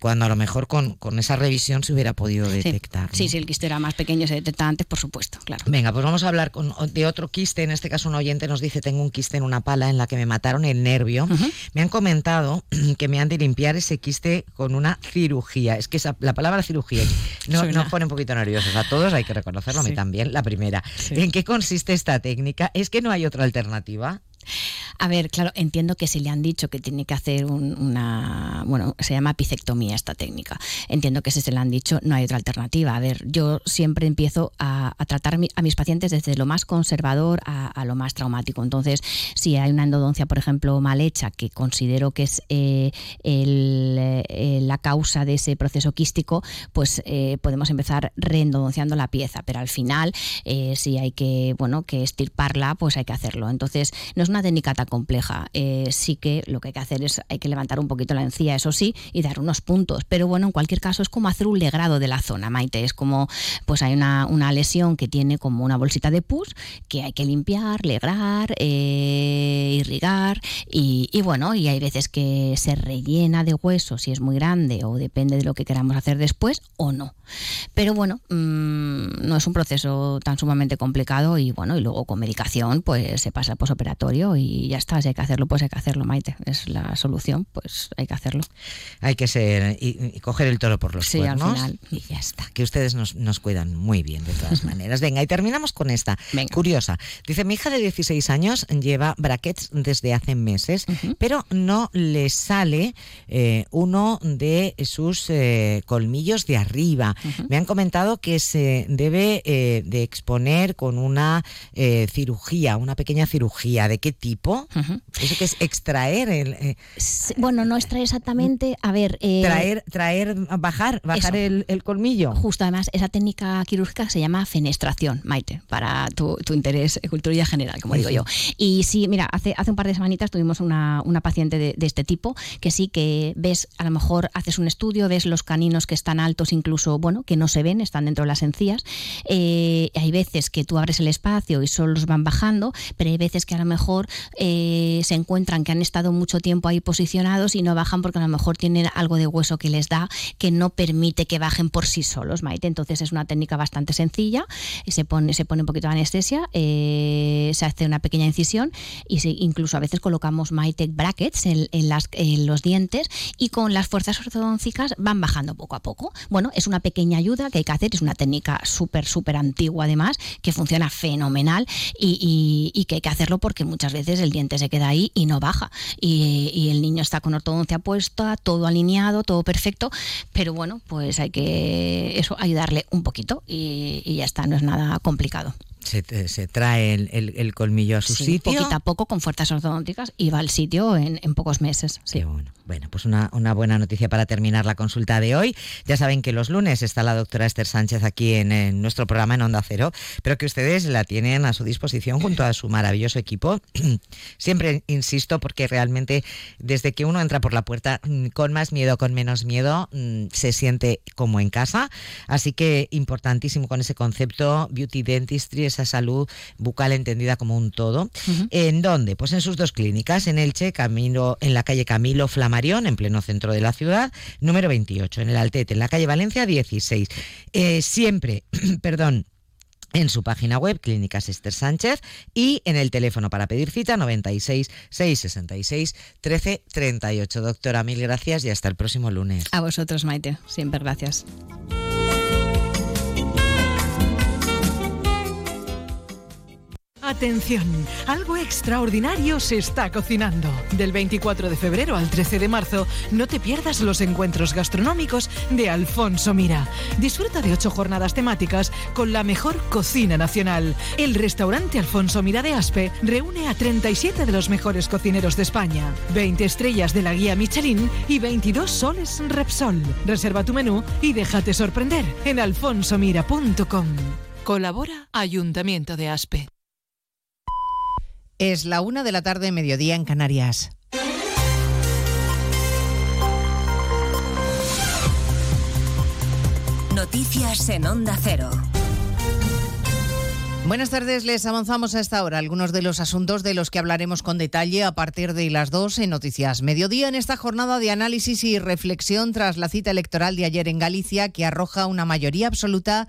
cuando a lo mejor con, con esa revisión se hubiera podido detectar. Sí, sí, el quiste era más pequeño, se detecta antes, por supuesto, claro. Venga, pues vamos a hablar de otro quiste. En este caso, un oyente nos dice: Tengo un quiste en una pala en la que me mataron el nervio. Me han comentado que me han de limpiar ese quiste con una cirugía. Es que la palabra cirugía no, nos pone un poquito nerviosos a todos, hay que reconocerlo, a mí también, la primera. ¿En qué consiste esta técnica? ¿Es que no hay otra alternativa? A ver, claro, entiendo que si le han dicho que tiene que hacer una, bueno, se llama apicectomía esta técnica. Entiendo que si se le han dicho no hay otra alternativa. A ver, yo siempre empiezo a, tratar a mis pacientes desde lo más conservador a, lo más traumático. Entonces, si hay una endodoncia, por ejemplo, mal hecha, que considero que es eh, eh, la causa de ese proceso quístico, pues eh, podemos empezar reendodonciando la pieza. Pero al final, si hay que, bueno, que estirparla, pues hay que hacerlo. Entonces, no es una técnica tan compleja. Eh, sí que lo que hay que hacer es, hay que levantar un poquito la encía, eso sí, y dar unos puntos. Pero bueno, en cualquier caso es como hacer un legrado de la zona, Maite. Es como, pues hay una, lesión que tiene como una bolsita de pus que hay que limpiar, legrar, eh, irrigar y, bueno, y hay veces que se rellena de hueso si es muy grande o depende de lo que queramos hacer después o no. Pero bueno, mm, no es un proceso tan sumamente complicado y bueno, y luego con medicación pues se pasa al posoperatorio y ya está. Si hay que hacerlo, pues hay que hacerlo, Maite. Es la solución, pues hay que hacerlo. Hay que ser y, coger el toro por los sí, cuernos. Al final. Y ya está. Que ustedes nos, nos cuidan muy bien de todas maneras. Venga, y terminamos con esta. Curiosa. Dice, mi hija de 16 años lleva brackets desde hace meses, pero no le sale eh, uno de sus eh, colmillos de arriba. Me han comentado que se debe eh, de exponer con una cirugía, una pequeña cirugía. ¿De qué tipo? Eso que es extraer el... Eh, bueno, no extraer exactamente, a ver... Eh, traer, traer, bajar, bajar el, colmillo. Justo, además, esa técnica quirúrgica se llama fenestración, Maite, para tu, interés en cultura general, como digo yo. Y sí, mira, hace, hace un par de semanitas tuvimos una, paciente de, este tipo, que sí que ves, a lo mejor haces un estudio, ves los caninos que están altos, incluso, bueno, que no se ven, están dentro de las encías. Eh, hay veces que tú abres el espacio y solo los van bajando, pero hay veces que a lo mejor eh, se encuentran que han estado mucho tiempo ahí posicionados y no bajan porque a lo mejor tienen algo de hueso que les da que no permite que bajen por sí solos, Maite. Entonces es una técnica bastante sencilla, se pone, se pone un poquito de anestesia, eh, se hace una pequeña incisión y incluso a veces colocamos Maite brackets en, las, en los dientes y con las fuerzas ortodóncicas van bajando poco a poco. Bueno, es una pequeña ayuda que hay que hacer, es una técnica súper, súper antigua además, que funciona fenomenal y, y que hay que hacerlo porque muchas veces el diente se queda ahí y no baja. Y, el niño está con ortodoncia puesta, todo alineado, todo perfecto, pero bueno, pues hay que eso ayudarle un poquito y, y ya está, no es nada complicado se, trae el, colmillo a su sí, sitio. Poquito a poco, con fuerzas ortodónticas, y va al sitio en, pocos meses. Sí. bueno. bueno, pues una, buena noticia para terminar la consulta de hoy. Ya saben que los lunes está la doctora Esther Sánchez aquí en, nuestro programa en Onda Cero, pero que ustedes la tienen a su disposición junto a su maravilloso equipo. Siempre insisto, porque realmente desde que uno entra por la puerta, mm, con más miedo, con menos miedo, mm, se siente como en casa. Así que importantísimo con ese concepto Beauty Dentistry esa salud bucal entendida como un todo. ¿En dónde? Pues en sus dos clínicas, en Elche, Camino, en la calle Camilo Flamarión, en pleno centro de la ciudad, número 28, en el Altete, en la calle Valencia 16. Eh, siempre, perdón, en su página web Clínicas Esther Sánchez y en el teléfono para pedir cita 96 666 13 38. Doctora, mil gracias y hasta el próximo lunes. A vosotros, Maite. Siempre gracias. Atención, algo extraordinario se está cocinando. Del 24 de febrero al 13 de marzo, no te pierdas los encuentros gastronómicos de Alfonso Mira. Disfruta de ocho jornadas temáticas con la mejor cocina nacional. El restaurante Alfonso Mira de Aspe reúne a 37 de los mejores cocineros de España, 20 estrellas de la guía Michelin y 22 soles Repsol. Reserva tu menú y déjate sorprender en alfonsomira.com. Colabora Ayuntamiento de Aspe. Es la una de la tarde, mediodía en Canarias. Noticias en Onda Cero. Buenas tardes, les avanzamos a esta hora algunos de los asuntos de los que hablaremos con detalle a partir de las dos en Noticias Mediodía en esta jornada de análisis y reflexión tras la cita electoral de ayer en Galicia que arroja una mayoría absoluta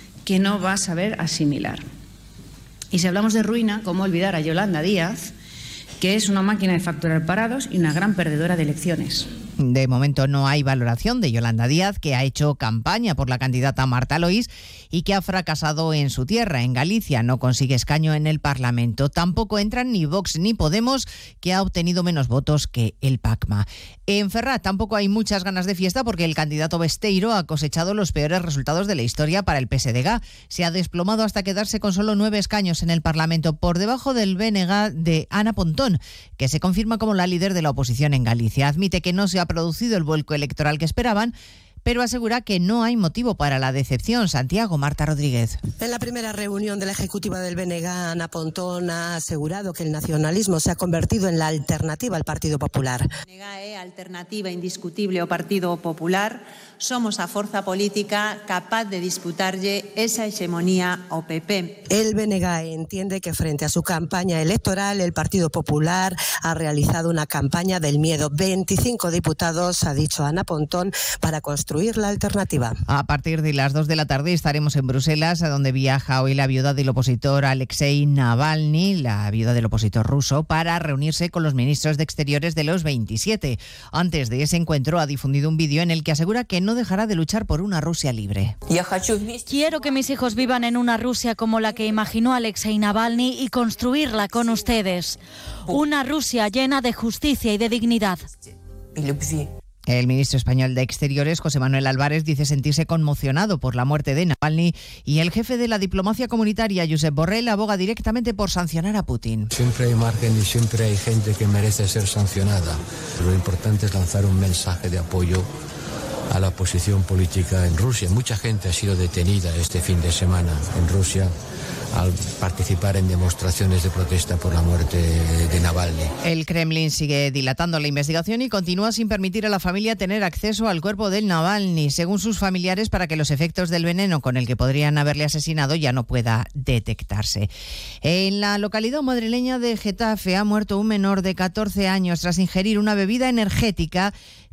que no va a saber asimilar. Y si hablamos de ruina, ¿cómo olvidar a Yolanda Díaz, que es una máquina de facturar parados y una gran perdedora de elecciones? De momento no hay valoración de Yolanda Díaz, que ha hecho campaña por la candidata Marta Lois y que ha fracasado en su tierra, en Galicia. No consigue escaño en el Parlamento. Tampoco entran ni Vox ni Podemos, que ha obtenido menos votos que el PACMA. En Ferrat tampoco hay muchas ganas de fiesta porque el candidato Besteiro ha cosechado los peores resultados de la historia para el PSDG. Se ha desplomado hasta quedarse con solo nueve escaños en el Parlamento, por debajo del BNG de Ana Pontón, que se confirma como la líder de la oposición en Galicia. Admite que no se ha producido el vuelco electoral que esperaban, pero asegura que no hay motivo para la decepción. Santiago Marta Rodríguez. En la primera reunión de la ejecutiva del BNG, Ana Pontón ha asegurado que el nacionalismo se ha convertido en la alternativa al Partido Popular. BNG alternativa indiscutible ao Partido Popular. Somos a forza política capaz de disputarlle esa hegemonía ao PP. El BNG entiende que frente a su campaña electoral, el Partido Popular ha realizado una campaña del miedo. 25 diputados, ha dicho Ana Pontón, para construir la alternativa. A partir de las 2 de la tarde estaremos en Bruselas, a donde viaja hoy la viuda del opositor Alexei Navalny, la viuda del opositor ruso, para reunirse con los ministros de Exteriores de los 27. Antes de ese encuentro ha difundido un vídeo en el que asegura que no dejará de luchar por una Rusia libre. Quiero que mis hijos vivan en una Rusia como la que imaginó Alexei Navalny y construirla con ustedes. Una Rusia llena de justicia y de dignidad. El ministro español de Exteriores, José Manuel Álvarez, dice sentirse conmocionado por la muerte de Navalny y el jefe de la diplomacia comunitaria, Josep Borrell, aboga directamente por sancionar a Putin. Siempre hay margen y siempre hay gente que merece ser sancionada. Lo importante es lanzar un mensaje de apoyo a la posición política en Rusia. Mucha gente ha sido detenida este fin de semana en Rusia al participar en demostraciones de protesta por la muerte de Navalny. El Kremlin sigue dilatando la investigación y continúa sin permitir a la familia tener acceso al cuerpo del Navalny, según sus familiares, para que los efectos del veneno con el que podrían haberle asesinado ya no pueda detectarse. En la localidad madrileña de Getafe ha muerto un menor de 14 años tras ingerir una bebida energética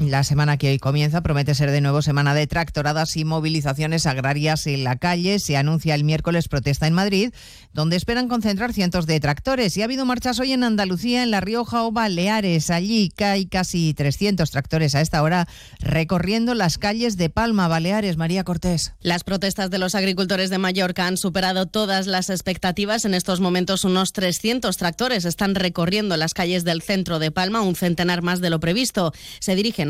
La semana que hoy comienza promete ser de nuevo semana de tractoradas y movilizaciones agrarias en la calle. Se anuncia el miércoles protesta en Madrid, donde esperan concentrar cientos de tractores. Y ha habido marchas hoy en Andalucía, en La Rioja o Baleares. Allí hay casi 300 tractores a esta hora recorriendo las calles de Palma, Baleares. María Cortés. Las protestas de los agricultores de Mallorca han superado todas las expectativas. En estos momentos unos 300 tractores están recorriendo las calles del centro de Palma, un centenar más de lo previsto. Se dirigen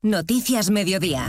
Noticias Mediodía.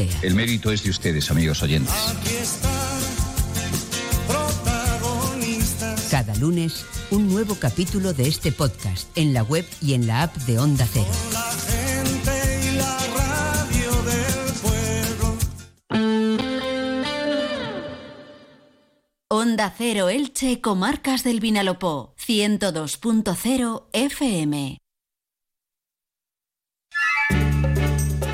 El mérito es de ustedes, amigos oyentes. Cada lunes, un nuevo capítulo de este podcast en la web y en la app de Onda Cero. Onda Cero Elche, Comarcas del Vinalopó, 102.0 FM.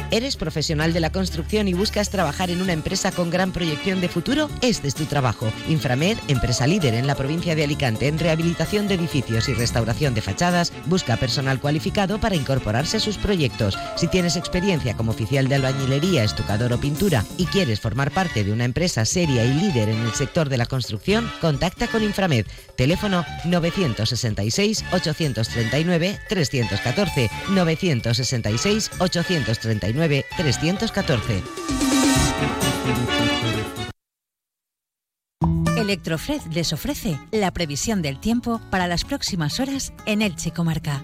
¿Eres profesional de la construcción y buscas trabajar en una empresa con gran proyección de futuro? Este es tu trabajo. Inframed, empresa líder en la provincia de Alicante en rehabilitación de edificios y restauración de fachadas, busca personal cualificado para incorporarse a sus proyectos. Si tienes experiencia como oficial de albañilería, estucador o pintura y quieres formar parte de una empresa seria y líder en el sector de la construcción, contacta con Inframed. Teléfono 966 839 314 966 839 314. Electrofred les ofrece la previsión del tiempo para las próximas horas en Elche Comarca.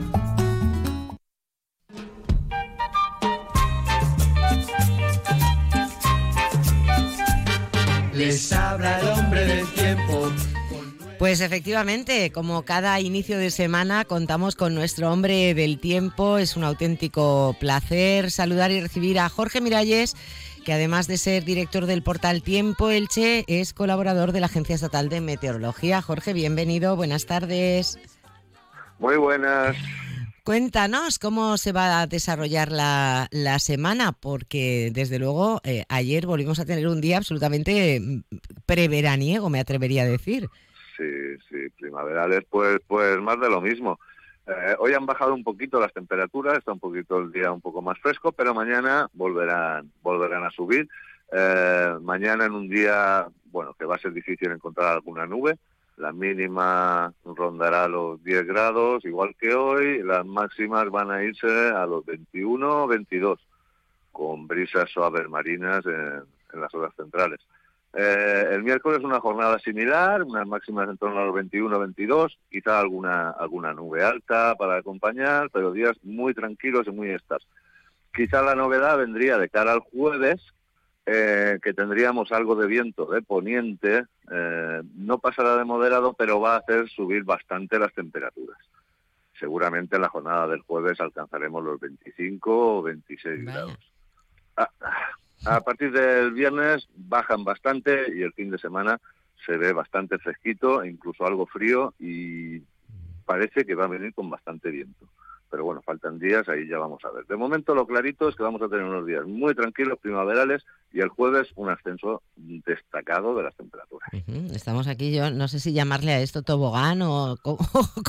Les habla Pues efectivamente, como cada inicio de semana contamos con nuestro hombre del tiempo, es un auténtico placer saludar y recibir a Jorge Miralles, que además de ser director del portal Tiempo Elche, es colaborador de la Agencia Estatal de Meteorología. Jorge, bienvenido, buenas tardes. Muy buenas. Cuéntanos cómo se va a desarrollar la, la semana, porque desde luego eh, ayer volvimos a tener un día absolutamente mm, preveraniego, me atrevería a decir. Sí, sí, primaverales, pues, pues más de lo mismo. Eh, hoy han bajado un poquito las temperaturas, está un poquito el día un poco más fresco, pero mañana volverán, volverán a subir. Eh, mañana en un día, bueno, que va a ser difícil encontrar alguna nube. La mínima rondará los 10 grados, igual que hoy. Las máximas van a irse a los 21 22, con brisas suaves marinas en, en las horas centrales. Eh, el miércoles una jornada similar, unas máximas en torno a los 21-22, quizá alguna, alguna nube alta para acompañar, pero días muy tranquilos y muy estas. Quizá la novedad vendría de cara al jueves, eh, que tendríamos algo de viento de poniente, eh, no pasará de moderado, pero va a hacer subir bastante las temperaturas. Seguramente en la jornada del jueves alcanzaremos los 25 o 26 grados. Ah, a partir del viernes bajan bastante y el fin de semana se ve bastante fresquito, incluso algo frío y parece que va a venir con bastante viento. Pero bueno, faltan días, ahí ya vamos a ver. De momento lo clarito es que vamos a tener unos días muy tranquilos, primaverales, y el jueves un ascenso destacado de las temperaturas. Estamos aquí, yo no sé si llamarle a esto tobogán o cómo,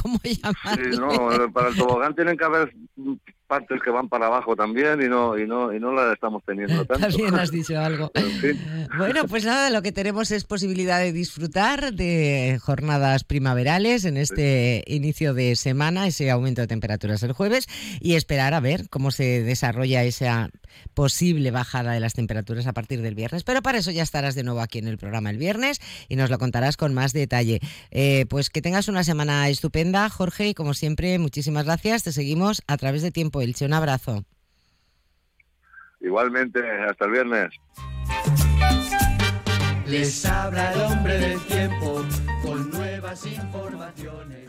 cómo llamarle. Sí, no, para el tobogán tienen que haber partes que van para abajo también y no y no y no las estamos teniendo tanto. También has dicho algo. Bueno, pues nada, lo que tenemos es posibilidad de disfrutar de jornadas primaverales en este inicio de semana, ese aumento de temperaturas el jueves y esperar a ver cómo se desarrolla esa posible bajada de las temperaturas a partir del viernes. Pero para eso ya estarás de nuevo aquí en el programa el viernes y nos lo contarás con más detalle. Eh, pues que tengas una semana estupenda, Jorge, y como siempre, muchísimas gracias. Te seguimos a través de Tiempo Elche. Un abrazo. Igualmente, hasta el viernes. Les habla el hombre del tiempo con nuevas informaciones.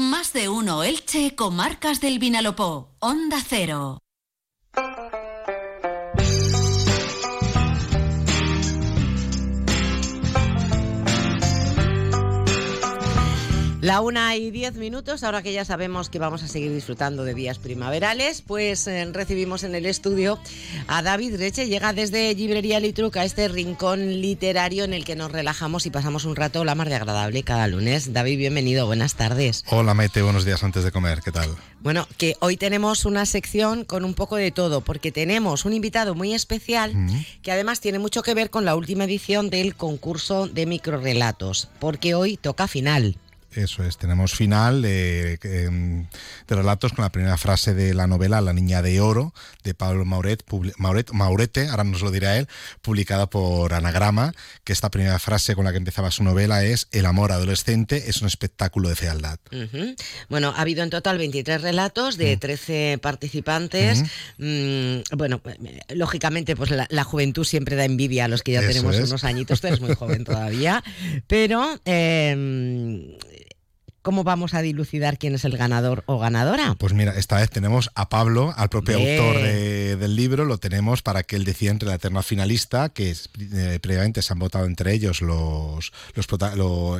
Más de uno Elche, comarcas del Vinalopó. Onda Cero. La una y diez minutos, ahora que ya sabemos que vamos a seguir disfrutando de días primaverales, pues eh, recibimos en el estudio a David Reche. Llega desde Librería Litruc a este rincón literario en el que nos relajamos y pasamos un rato la mar de agradable cada lunes. David, bienvenido, buenas tardes. Hola Mete, buenos días antes de comer, ¿qué tal? Bueno, que hoy tenemos una sección con un poco de todo, porque tenemos un invitado muy especial que además tiene mucho que ver con la última edición del concurso de microrelatos, porque hoy toca final. Eso es, tenemos final de, em, de, relatos con la primera frase de la novela La Niña de Oro de Pablo Mauret, Mauret, Maurete, ahora nos lo dirá él, publicada por Anagrama, que esta primera frase con la que empezaba su novela es El amor adolescente es un espectáculo de fealdad. Bueno, ha habido en total 23 relatos de 13 participantes. Mm, bueno, lógicamente, pues la, juventud siempre da envidia a los que ya tenemos unos añitos, tú eres muy joven todavía, pero... Eh, ¿Cómo vamos a dilucidar quién es el ganador o ganadora? Pues mira, esta vez tenemos a Pablo, al propio autor del libro, lo tenemos para que él decida entre la eterna finalista, que eh, previamente se han votado entre ellos los, los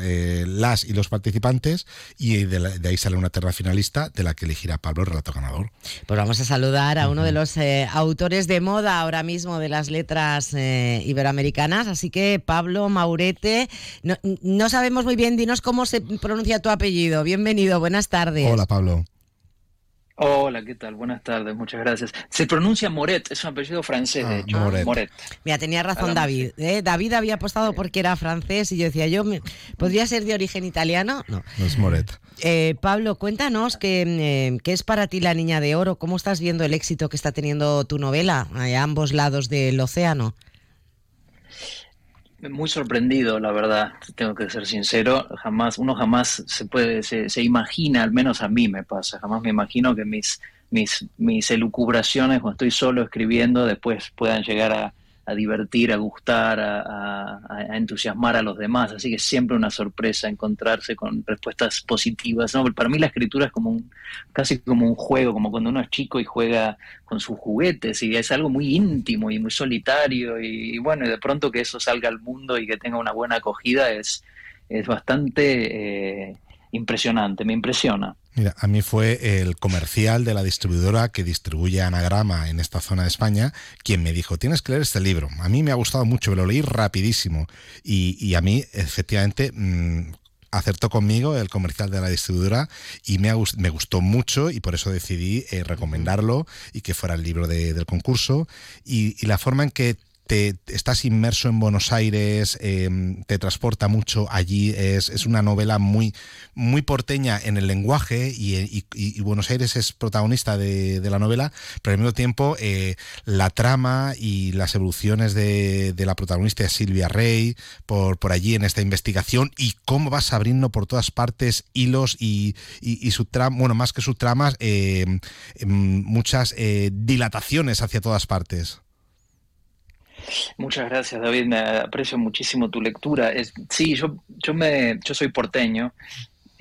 eh, las y los participantes, y de, ahí sale una eterna finalista de la que elegirá Pablo el relato ganador. Pues vamos a saludar a uno de los eh, autores de moda ahora mismo de las letras iberoamericanas, así que Pablo Maurete, no, no sabemos muy bien, dinos cómo se pronuncia tu apellido Bienvenido, buenas tardes. Hola, Pablo. Hola, ¿qué tal? Buenas tardes, muchas gracias. Se pronuncia Moret, es un apellido francés, de ah, hecho. Moret. Mira, tenía razón David. ¿eh? David había apostado porque era francés y yo decía, yo, ¿podría ser de origen italiano? No. No es Moret. Eh, Pablo, cuéntanos eh, qué es para ti La Niña de Oro, cómo estás viendo el éxito que está teniendo tu novela a ambos lados del océano. Muy sorprendido, la verdad, tengo que ser sincero. Jamás, uno jamás se puede, se, se, imagina, al menos a mí me pasa, jamás me imagino que mis, mis, mis elucubraciones cuando estoy solo escribiendo después puedan llegar a, a divertir, a gustar, a, entusiasmar a los demás. Así que siempre una sorpresa encontrarse con respuestas positivas. ¿no? Para mí la escritura es como un, casi como un juego, como cuando uno es chico y juega con sus juguetes y es algo muy íntimo y muy solitario y, bueno, y de pronto que eso salga al mundo y que tenga una buena acogida es, es bastante eh, impresionante, me impresiona. Mira, a mí fue el comercial de la distribuidora que distribuye Anagrama en esta zona de España quien me dijo, tienes que leer este libro. A mí me ha gustado mucho, me lo leí rapidísimo y, a mí efectivamente mm, acertó conmigo el comercial de la distribuidora y me, me gustó mucho y por eso decidí eh, recomendarlo y que fuera el libro del concurso y, y la forma en que te estás inmerso en Buenos Aires, em, te transporta mucho allí, es, una novela muy, muy porteña en el lenguaje y, Buenos Aires es protagonista de, la novela, pero al mismo tiempo eh, la trama y las evoluciones de, la protagonista Silvia Rey por, allí en esta investigación y cómo vas abriendo por todas partes hilos y, su trama, bueno, más que sus tramas, em, em, muchas eh, dilataciones hacia todas partes. Muchas gracias, David. Me aprecio muchísimo tu lectura. Es, sí, yo, yo, me, yo soy porteño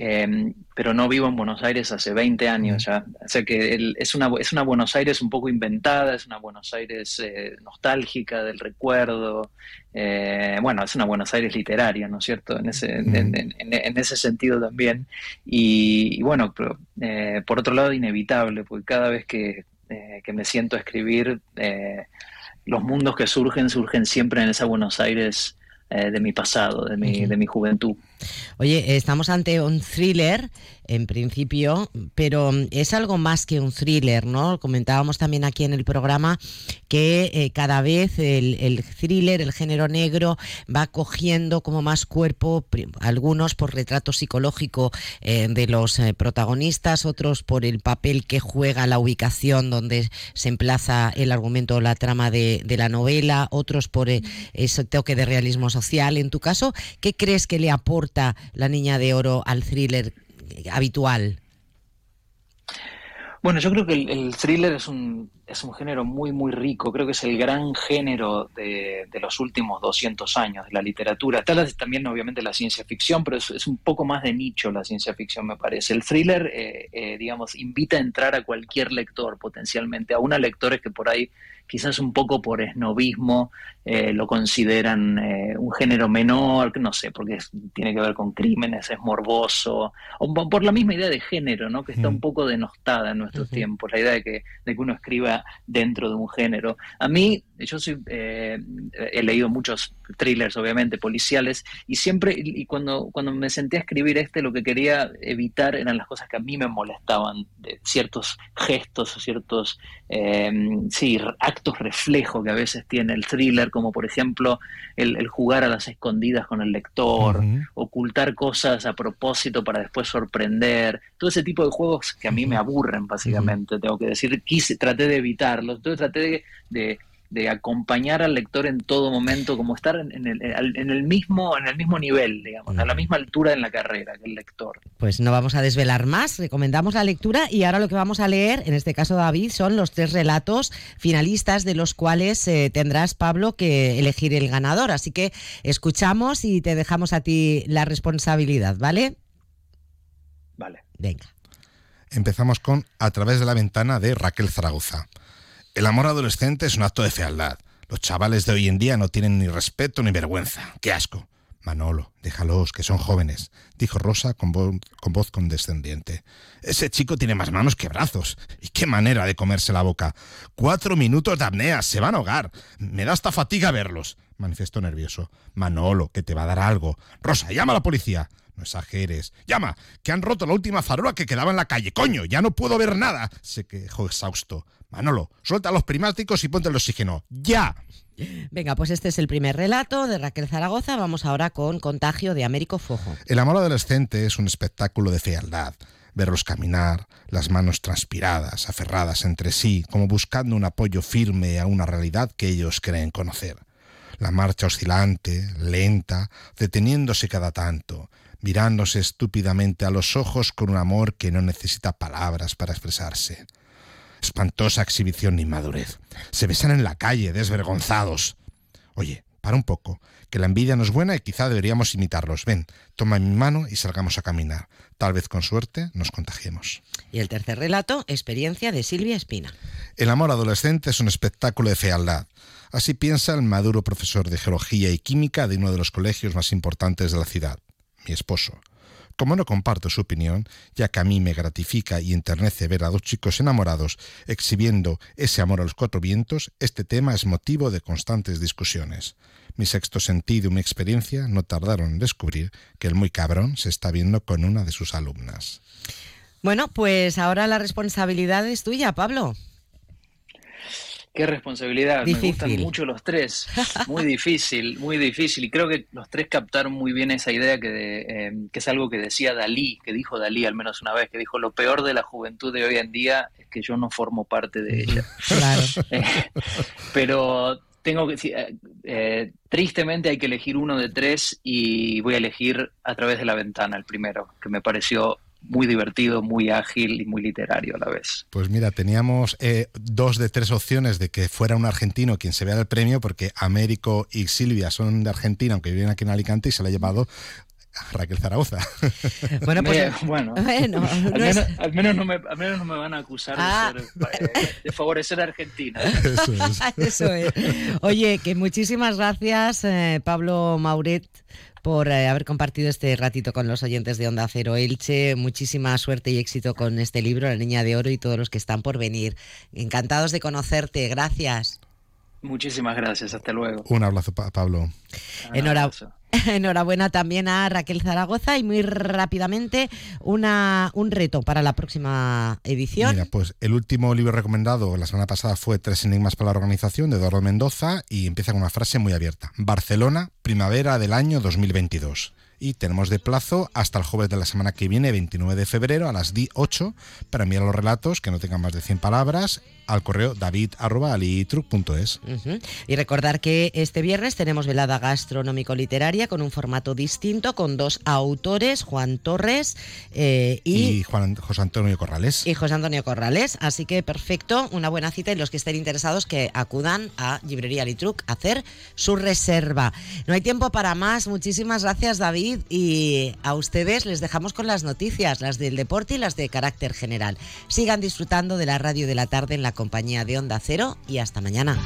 Em, pero no vivo en Buenos Aires hace 20 años ya. O sea que es, una, es una Buenos Aires un poco inventada, es una Buenos Aires eh, nostálgica del recuerdo. Eh, bueno, es una Buenos Aires literaria, ¿no es cierto? En ese, en, ese sentido también. Y, bueno, pero, eh, por otro lado, inevitable, porque cada vez que, que me siento a escribir, los mundos que surgen, surgen siempre en esa Buenos Aires de mi pasado, de mi, de mi juventud. Oye, estamos ante un thriller en principio, pero es algo más que un thriller, ¿no? Comentábamos también aquí en el programa que eh, cada vez el, thriller, el género negro, va cogiendo como más cuerpo, algunos por retrato psicológico eh, de los eh, protagonistas, otros por el papel que juega la ubicación donde se emplaza el argumento o la trama de, de la novela, otros por ese toque de realismo social. En tu caso, ¿qué crees que le aporta? La niña de oro al thriller habitual? Bueno, yo creo que el, thriller es un, es un género muy, muy rico. Creo que es el gran género de, los últimos 200 años de la literatura. Tal también, obviamente, la ciencia ficción, pero es, un poco más de nicho la ciencia ficción, me parece. El thriller, eh, eh, digamos, invita a entrar a cualquier lector potencialmente, a una lectores que por ahí quizás un poco por esnovismo eh, lo consideran eh, un género menor, no sé, porque tiene que ver con crímenes, es morboso, o por la misma idea de género, ¿no? que está un poco denostada en nuestros tiempos, la idea de que, de que uno escriba dentro de un género. A mí, yo soy, eh, he leído muchos thrillers, obviamente, policiales, y siempre, y cuando, cuando me senté a escribir este, lo que quería evitar eran las cosas que a mí me molestaban, de ciertos gestos, ciertos, sí, actos reflejo que a veces tiene el thriller, como por ejemplo el, jugar a las escondidas con el lector, ocultar cosas a propósito para después sorprender, todo ese tipo de juegos que a mí me aburren básicamente, tengo que decir, quise, traté de evitarlos, entonces traté de de acompañar al lector en todo momento, como estar en, el, en el, mismo, en el mismo nivel, digamos, a la misma altura en la carrera que el lector. Pues no vamos a desvelar más, recomendamos la lectura y ahora lo que vamos a leer, en este caso David, son los tres relatos finalistas de los cuales eh, tendrás, Pablo, que elegir el ganador. Así que escuchamos y te dejamos a ti la responsabilidad, ¿vale? Vale. Venga. Empezamos con A través de la ventana de Raquel Zaragoza. El amor adolescente es un acto de fealdad. Los chavales de hoy en día no tienen ni respeto ni vergüenza. ¡Qué asco! Manolo, déjalos, que son jóvenes, dijo Rosa con, voz condescendiente. Ese chico tiene más manos que brazos. ¿Y qué manera de comerse la boca? Cuatro minutos de apnea, se van a ahogar. Me da hasta fatiga verlos, manifestó nervioso. Manolo, que te va a dar algo. Rosa, llama a la policía. No exageres. Llama, que han roto la última farola que quedaba en la calle. Coño, ya no puedo ver nada. Se quejó exhausto. Manolo, suelta los primáticos y ponte el oxígeno. ¡Ya! Venga, pues este es el primer relato de Raquel Zaragoza. Vamos ahora con Contagio de Américo Fojo. El amor adolescente es un espectáculo de fealdad. Verlos caminar, las manos transpiradas, aferradas entre sí, como buscando un apoyo firme a una realidad que ellos creen conocer. La marcha oscilante, lenta, deteniéndose cada tanto, mirándose estúpidamente a los ojos con un amor que no necesita palabras para expresarse. Espantosa exhibición de inmadurez. Se besan en la calle, desvergonzados. Oye, para un poco, que la envidia no es buena y quizá deberíamos imitarlos. Ven, toma mi mano y salgamos a caminar. Tal vez con suerte nos contagiemos. Y el tercer relato, experiencia de Silvia Espina. El amor adolescente es un espectáculo de fealdad. Así piensa el maduro profesor de geología y química de uno de los colegios más importantes de la ciudad, mi esposo. Como no comparto su opinión, ya que a mí me gratifica y enternece ver a dos chicos enamorados exhibiendo ese amor a los cuatro vientos, este tema es motivo de constantes discusiones. Mi sexto sentido y mi experiencia no tardaron en descubrir que el muy cabrón se está viendo con una de sus alumnas. Bueno, pues ahora la responsabilidad es tuya, Pablo. Qué responsabilidad. Me gustan mucho los tres. Muy difícil, muy difícil. Y creo que los tres captaron muy bien esa idea que, eh, que, es algo que decía Dalí, que dijo Dalí al menos una vez, que dijo, lo peor de la juventud de hoy en día es que yo no formo parte de ella. Claro. Eh, pero tengo que eh, tristemente hay que elegir uno de tres y voy a elegir a través de la ventana el primero, que me pareció muy divertido, muy ágil y muy literario a la vez. Pues mira, teníamos eh, dos de tres opciones de que fuera un argentino quien se vea el premio, porque Américo y Silvia son de Argentina, aunque viven aquí en Alicante, y se le ha llevado Raquel Zaragoza. Bueno, pues Eh, bueno, bueno, al, no menos, es- al menos no me, al menos no me van a acusar Ah. de, ser, eh, de favorecer a Argentina. Eso es. Eso es. Oye, que muchísimas gracias, eh, Pablo Mauret, por eh, haber compartido este ratito con los oyentes de Onda Cero Elche. Muchísima suerte y éxito con este libro, La Niña de Oro, y todos los que están por venir. Encantados de conocerte. Gracias. Muchísimas gracias, hasta luego. Un abrazo, Pa- Pablo. Enhora- Enhorabuena también a Raquel Zaragoza y muy rápidamente una, un reto para la próxima edición. Mira, pues el último libro recomendado la semana pasada fue Tres enigmas para la organización de Eduardo Mendoza y empieza con una frase muy abierta. Barcelona, primavera del año 2022. Y tenemos de plazo hasta el jueves de la semana que viene, 29 de febrero, a las 8 para enviar los relatos que no tengan más de 100 palabras al correo david.alitruc.es. Y recordar que este viernes tenemos velada gastronómico-literaria con un formato distinto, con dos autores, Juan Torres eh, y, Y Juan José Antonio Corrales. y José Antonio Corrales. Así que perfecto, una buena cita y los que estén interesados que acudan a Librería Litruc a hacer su reserva. No hay tiempo para más. Muchísimas gracias David y a ustedes les dejamos con las noticias, las del deporte y las de carácter general. Sigan disfrutando de la radio de la tarde en la compañía de Onda Cero y hasta mañana.